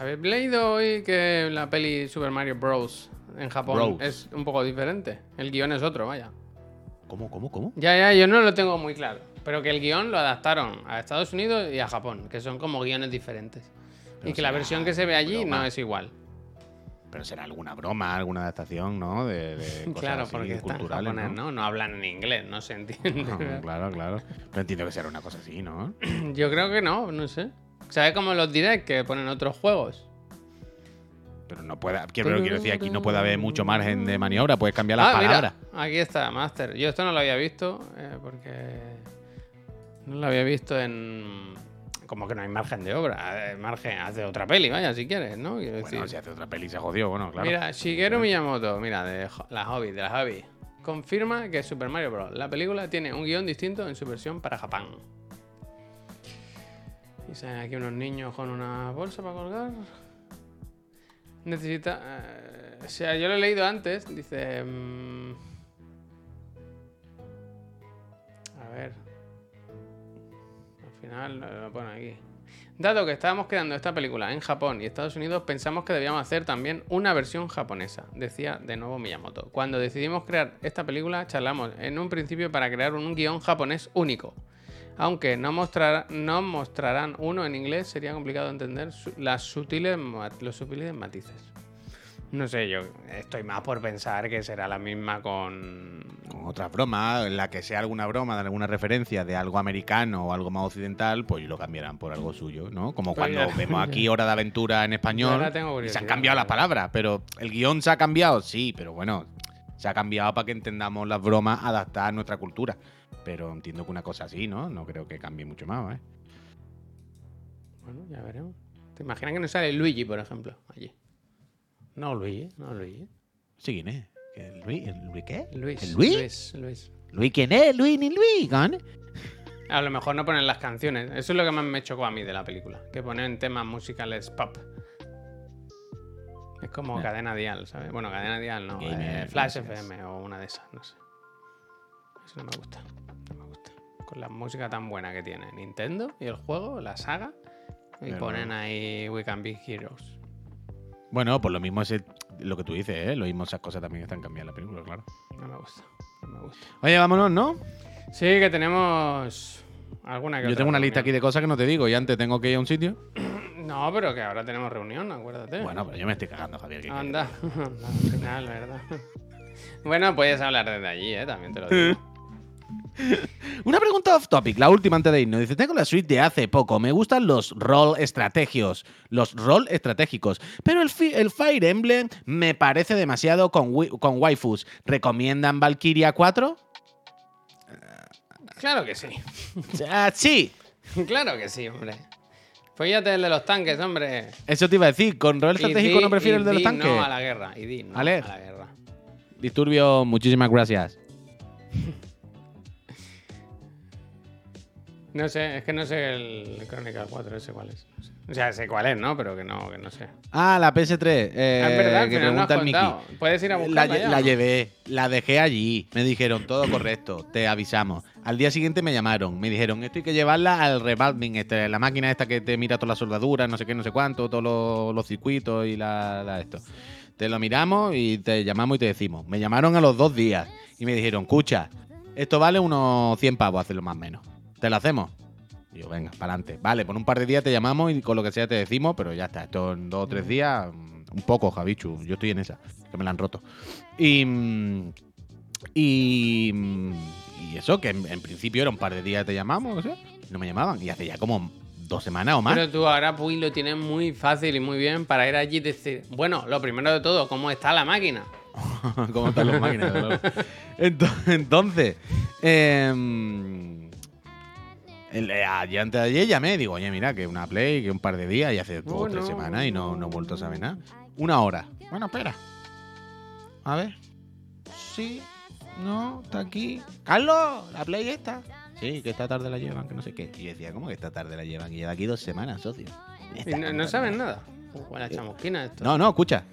¿Habéis leído hoy que la peli Super Mario Bros. en Japón Bros. es un poco diferente? El guion es otro, vaya. ¿Cómo, cómo, cómo? Ya, ya, yo no lo tengo muy claro. Pero que el guion lo adaptaron a Estados Unidos y a Japón, que son como guiones diferentes. Pero y que la versión que se ve allí broma. no es igual. Pero será alguna broma, alguna adaptación, ¿no? De, de [laughs] cosas claro, así porque culturales, japonés, ¿no? ¿no? No hablan en inglés, no se entiende. No, [laughs] claro, claro. Pero entiendo que será una cosa así, ¿no? Yo creo que no, no sé. ¿Sabes como los direct que ponen otros juegos? Pero no puede, quiero, quiero decir, aquí no puede haber mucho margen de maniobra, puedes cambiar las ah, palabras. mira, aquí está, Master. Yo esto no lo había visto eh, porque no lo había visto en... Como que no hay margen de obra, eh, margen, hace otra peli, vaya, si quieres, ¿no? Quiero decir. Bueno, si hace otra peli se jodió, bueno, claro. Mira, Shigeru Miyamoto, mira, de la Hobby, de la Hobby, confirma que Super Mario Bros. La película tiene un guion distinto en su versión para Japón. Y salen aquí unos niños con una bolsa para colgar. Necesita. eh, o sea, yo lo he leído antes. Dice. mm, a ver. Al final lo, pone aquí. Dado que estábamos creando esta película en Japón y Estados Unidos, pensamos que debíamos hacer también una versión japonesa, decía de nuevo Miyamoto. Cuando decidimos crear esta película, charlamos en un principio para crear un guion japonés único. Aunque no, mostrará- no mostrarán uno en inglés, sería complicado entender las sutiles, los sutiles matices. No sé, yo estoy más por pensar que será la misma con... bromas, en la que sea alguna broma, de alguna referencia de algo americano o algo más occidental, pues lo cambiarán por algo suyo, ¿no? Como Pues cuando ya- vemos aquí [laughs] Hora de Aventura en español y se han cambiado las palabras, pero el guion se ha cambiado, sí, pero bueno, Se ha cambiado para que entendamos las bromas adaptadas a nuestra cultura. Pero entiendo que una cosa así, ¿no? No creo que cambie mucho más, ¿eh? Bueno, ya veremos. ¿Te imaginas que no sale Luigi, por ejemplo, allí? No Luigi, no Luigi. Sí, ¿quién es? ¿El Luis? ¿El Luis qué? Luis. ¿El Luis? Luis, Luis. ¿Luis quién es? ¿Luis ni Luis? ¿con? A lo mejor no ponen las canciones. Eso es lo que más me chocó a mí de la película. Que ponen temas musicales pop. Es como cadena dial, ¿sabes? Bueno, cadena dial no. Eh, Flash. FM o una de esas, no sé. Eso no me gusta. No me gusta. Con la música tan buena que tiene Nintendo y el juego, la saga. Y Pero- ponen ahí We Can Be Heroes. Bueno, pues lo mismo es el- lo que tú dices, ¿eh? Lo mismo esas cosas también están cambiando en la película, claro. No me gusta. No me gusta. Oye, vámonos, ¿no? Sí, que tenemos alguna que Yo otra tengo una lista aquí de cosas que no te digo y antes tengo que ir a un sitio. [clears throat] No, pero que ahora tenemos reunión, acuérdate. Bueno, pero yo me estoy cagando, Javier. ¿qué Anda, [laughs] Anda, al final, ¿verdad? [laughs] Bueno, puedes hablar desde allí, ¿eh? También te lo [laughs] digo. [laughs] Una pregunta off topic, la última antes de irnos. Dice, tengo la suite de hace poco, me gustan los rol estrategios, los rol estratégicos, pero el, fi- el Fire Emblem me parece demasiado con, wi- con waifus. ¿Recomiendan Valkyria 4? Claro que sí. [laughs] Ah, sí, [laughs] Claro que sí, hombre. Fíjate el de los tanques, hombre. eso te iba a decir, ¿con rol estratégico di- no prefiero el de los tanques? No a la guerra. Y di no Ale. a la guerra. Disturbio, muchísimas gracias. No sé, es que no sé el Chronicle 4, ese cuál es. No. O sea, sé cuál es, ¿no? Pero que no, que no sé. Ah, la PS3. eh, Ah, es verdad, que no pregunta el Miki. Puedes ir a La, buscarla ya, la ¿no? llevé, la dejé allí. Me dijeron todo correcto, te avisamos. Al día siguiente me llamaron, me dijeron esto hay que llevarla al revolving, este, la máquina esta que te mira todas las soldaduras, no sé qué, no sé cuánto, todos los, los circuitos y la, la esto. Te lo miramos y te llamamos y te decimos. Me llamaron a los dos días y me dijeron, escucha, esto vale unos 100 pavos hacerlo más o menos. ¿Te lo hacemos? Y yo, venga, para adelante. Vale, por un par de días te llamamos y con lo que sea te decimos, pero ya está. Esto en dos o tres días, mm, un poco, Javichu. Yo estoy en esa, que me la han roto. Y. mm, Y. mm, Y eso, que en, en principio era un par de días te llamamos, no sé. No me llamaban. Y hace ya como dos semanas o más. Pero tú ahora, Puy, lo tienes muy fácil y muy bien para ir allí y decir, bueno, lo primero de todo, ¿cómo está la máquina? [laughs] ¿Cómo están las máquinas? [laughs] Entonces, em, el- ayer antes de ayer llamé, digo, oye, mira, que una Play, que un par de días y hace dos o tres semanas y no, no he vuelto a saber nada. Una hora. Bueno, espera. A ver. Sí, no, está aquí. Carlos, la Play está. Sí, que esta tarde la llevan, que no sé qué. Y yo decía, ¿cómo que esta tarde la llevan? Y lleva aquí dos semanas, socio. Y no, no saben nada. Buena chamusquina esto. No, no, escucha.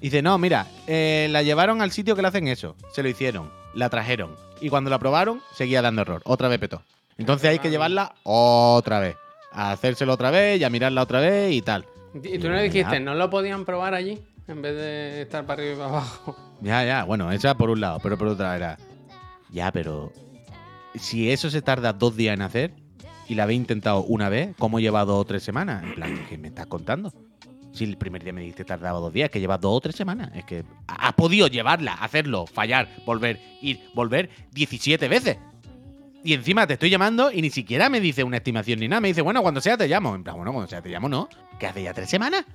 Dice, no, mira, eh, la llevaron al sitio que le hacen eso. Se lo hicieron, la trajeron. Y cuando la probaron, seguía dando error. Otra vez petó. Entonces hay que llevarla otra vez. A hacérselo otra vez y a mirarla otra vez y tal. Y tú no dijiste, ¿no lo podían probar allí? En vez de estar para arriba y para abajo. Ya, ya, bueno, esa por un lado, pero por otra era. Ya, pero. Si eso se tarda dos días en hacer y la habéis intentado una vez, ¿cómo lleva dos o tres semanas? En plan, ¿qué me estás contando? Si el primer día me dijiste tardaba dos días, que lleva dos o tres semanas. Es que ha ha podido llevarla, hacerlo, fallar, volver, ir, volver 17 veces. Y encima te estoy llamando y ni siquiera me dice una estimación ni nada. Me dice, bueno, cuando sea te llamo. En plan, bueno, cuando sea te llamo, no. Que hace ya tres semanas.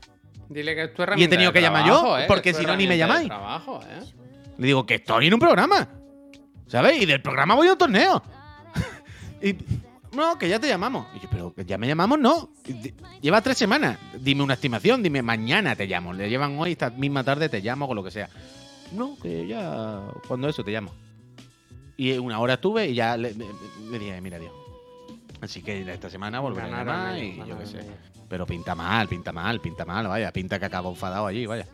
Dile que es tu herramienta tenido de que llamar yo, ¿eh? porque si no ni me llamáis. trabajo, ¿eh? Le digo que estoy en un programa. ¿Sabes? Y del programa voy a un torneo. [laughs] y no, que ya te llamamos. Y yo, pero que ya me llamamos, no. Y Lleva tres semanas. Dime una estimación, dime mañana te llamo. Le llevan hoy, esta misma tarde te llamo, con lo que sea. No, que ya. Cuando eso te llamo. Y una hora estuve y ya le, le- le dije, mira, Dios. Así que esta semana volveré a ellos, y yo qué sé. Pero pinta mal, pinta mal, pinta mal, vaya. Pinta que acabo enfadado allí, vaya.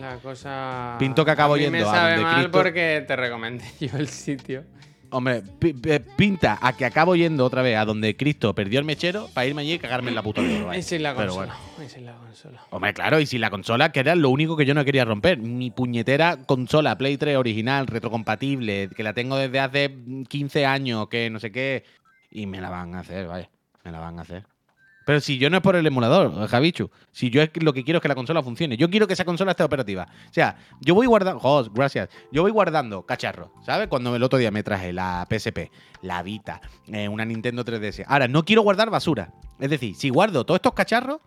La cosa. Pinto que acabo a mí yendo me a sabe donde mal Cristo- porque te recomendé [laughs] yo el sitio. Hombre, pi- pi- pinta a que acabo yendo otra vez a donde Cristo perdió el mechero para irme allí y cagarme en la puta sin la Pero bueno. Sin la consola. Hombre, claro, y si la consola, que era lo único que yo no quería romper. Mi puñetera consola Play 3 original, retrocompatible, que la tengo desde hace 15 años, que no sé qué. Y me la van a hacer, vaya. Me la van a hacer. Pero si yo no es por el emulador, Javichu. Si yo es lo que quiero es que la consola funcione. Yo quiero que esa consola esté operativa. O sea, yo voy guardando. Jos, gracias. Yo voy guardando cacharros, ¿sabes? Cuando el otro día me traje la PSP, la Vita, eh, una Nintendo 3DS. Ahora, no quiero guardar basura. Es decir, si guardo todos estos cacharros,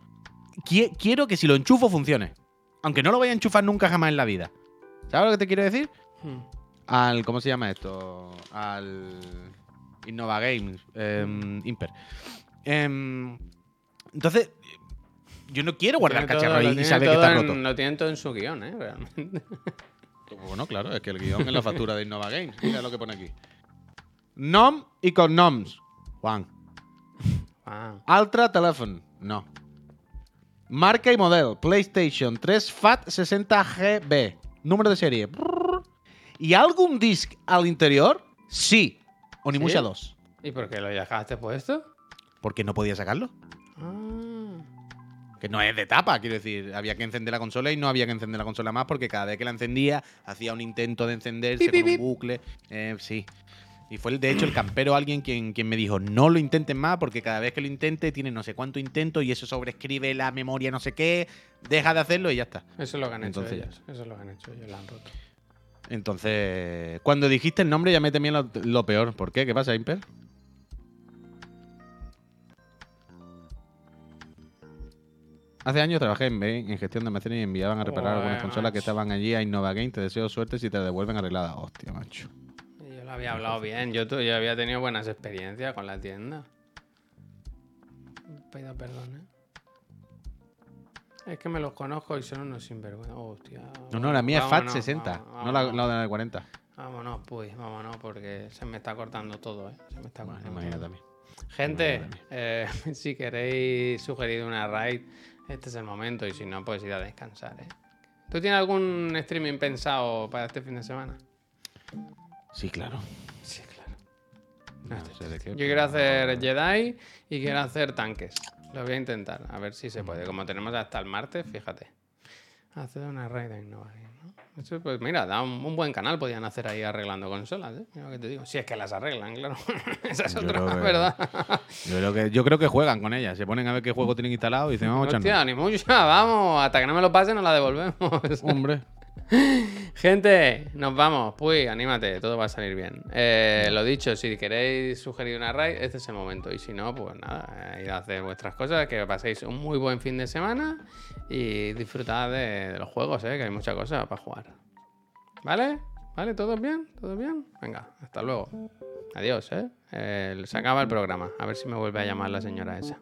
qui- quiero que si lo enchufo funcione. Aunque no lo vaya a enchufar nunca jamás en la vida. ¿Sabes lo que te quiero decir? Hmm. al. ¿Cómo se llama esto? Al. Innova Games. em, Imper. Em, entonces. Yo no quiero guardar Tiene todo- cacharro ahí y tiene saber que todo está en- roto. Lo tienen todo en su guion, ¿eh? Realmente. Bueno, claro, es que el guion es la factura de Innova Games. Mira lo que pone aquí. Nom y con noms. Juan. Wow. Altra Telephone. No. Marca y modelo. PlayStation 3 FAT 60GB. Número de serie. Brrr. ¿Y algún disc al interior? Sí. Onimusha ¿Sí? 2. ¿Y por qué lo dejaste puesto? Porque no podía sacarlo. Que no es de tapa, quiero decir. Había que encender la consola y no había que encender la consola más porque cada vez que la encendía hacía un intento de encenderse con un bucle. Eh, sí. Y fue, de hecho, el campero alguien quien, quien me dijo, no lo intenten más porque cada vez que lo intente tiene no sé cuánto intento y eso sobrescribe la memoria no sé qué, deja de hacerlo y ya está. Eso es lo que han Entonces hecho ya ellos. Eso es lo que han hecho ellos, la han roto. Entonces, cuando dijiste el nombre ya me temía lo, lo peor. ¿Por qué? ¿Qué pasa, Imper? Hace años trabajé en Bain en gestión de almacenes y enviaban a reparar algunas consolas que estaban allí a Innova Game. Te deseo suerte si te devuelven arregladas. Hostia, macho. Yo lo había hablado bien. Yo, yo había tenido buenas experiencias con la tienda. Pido perdón, ¿eh? Es que me los conozco y son unos sinvergüenza. Hostia. No, no, la mía es FAT Vámonos, 60, vamos- no la, vámonos. la de la 40. Vámonos, pues, vámonos, porque se me está cortando todo, ¿eh? Se me está Bueno, cortando imagínate todo. a mí. Gente, eh, [laughs] si queréis sugerir una raid, este es el momento. Y si no, pues ir a descansar, ¿eh? ¿Tú tienes algún streaming pensado para este fin de semana? Sí, claro. Sí, claro. No No estoy sé de qué, Yo quiero hacer Jedi y quiero hacer tanques. Lo voy a intentar, a ver si se puede. Como tenemos hasta el martes, fíjate. Hacer una raid en Nova ¿no? Eso, pues mira, da un, un buen canal podían hacer ahí arreglando consolas, ¿eh? Mira lo que te digo. Si es que las arreglan, claro. [laughs] Esa es Yo otra, creo que- ¿verdad? Yo creo, que, yo creo que juegan con ella. Se ponen a ver qué juego tienen instalado y dicen, vamos. Hostia, ni mucha, [laughs] vamos. Hasta que no me lo pasen, nos la devolvemos. Hombre. Gente, nos vamos. Puy, anímate, todo va a salir bien. Eh, lo dicho, si queréis sugerir una raid, este es el momento. Y si no, pues nada, eh, id a hacer vuestras cosas, que paséis un muy buen fin de semana y disfrutad de, los juegos, eh, que hay muchas cosas para jugar. ¿Vale? ¿Vale? ¿Todo bien? ¿Todo bien? Venga, hasta luego. Adiós. Eh, se acaba el programa. A ver si me vuelve a llamar la señora esa.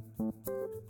ちょっと待って。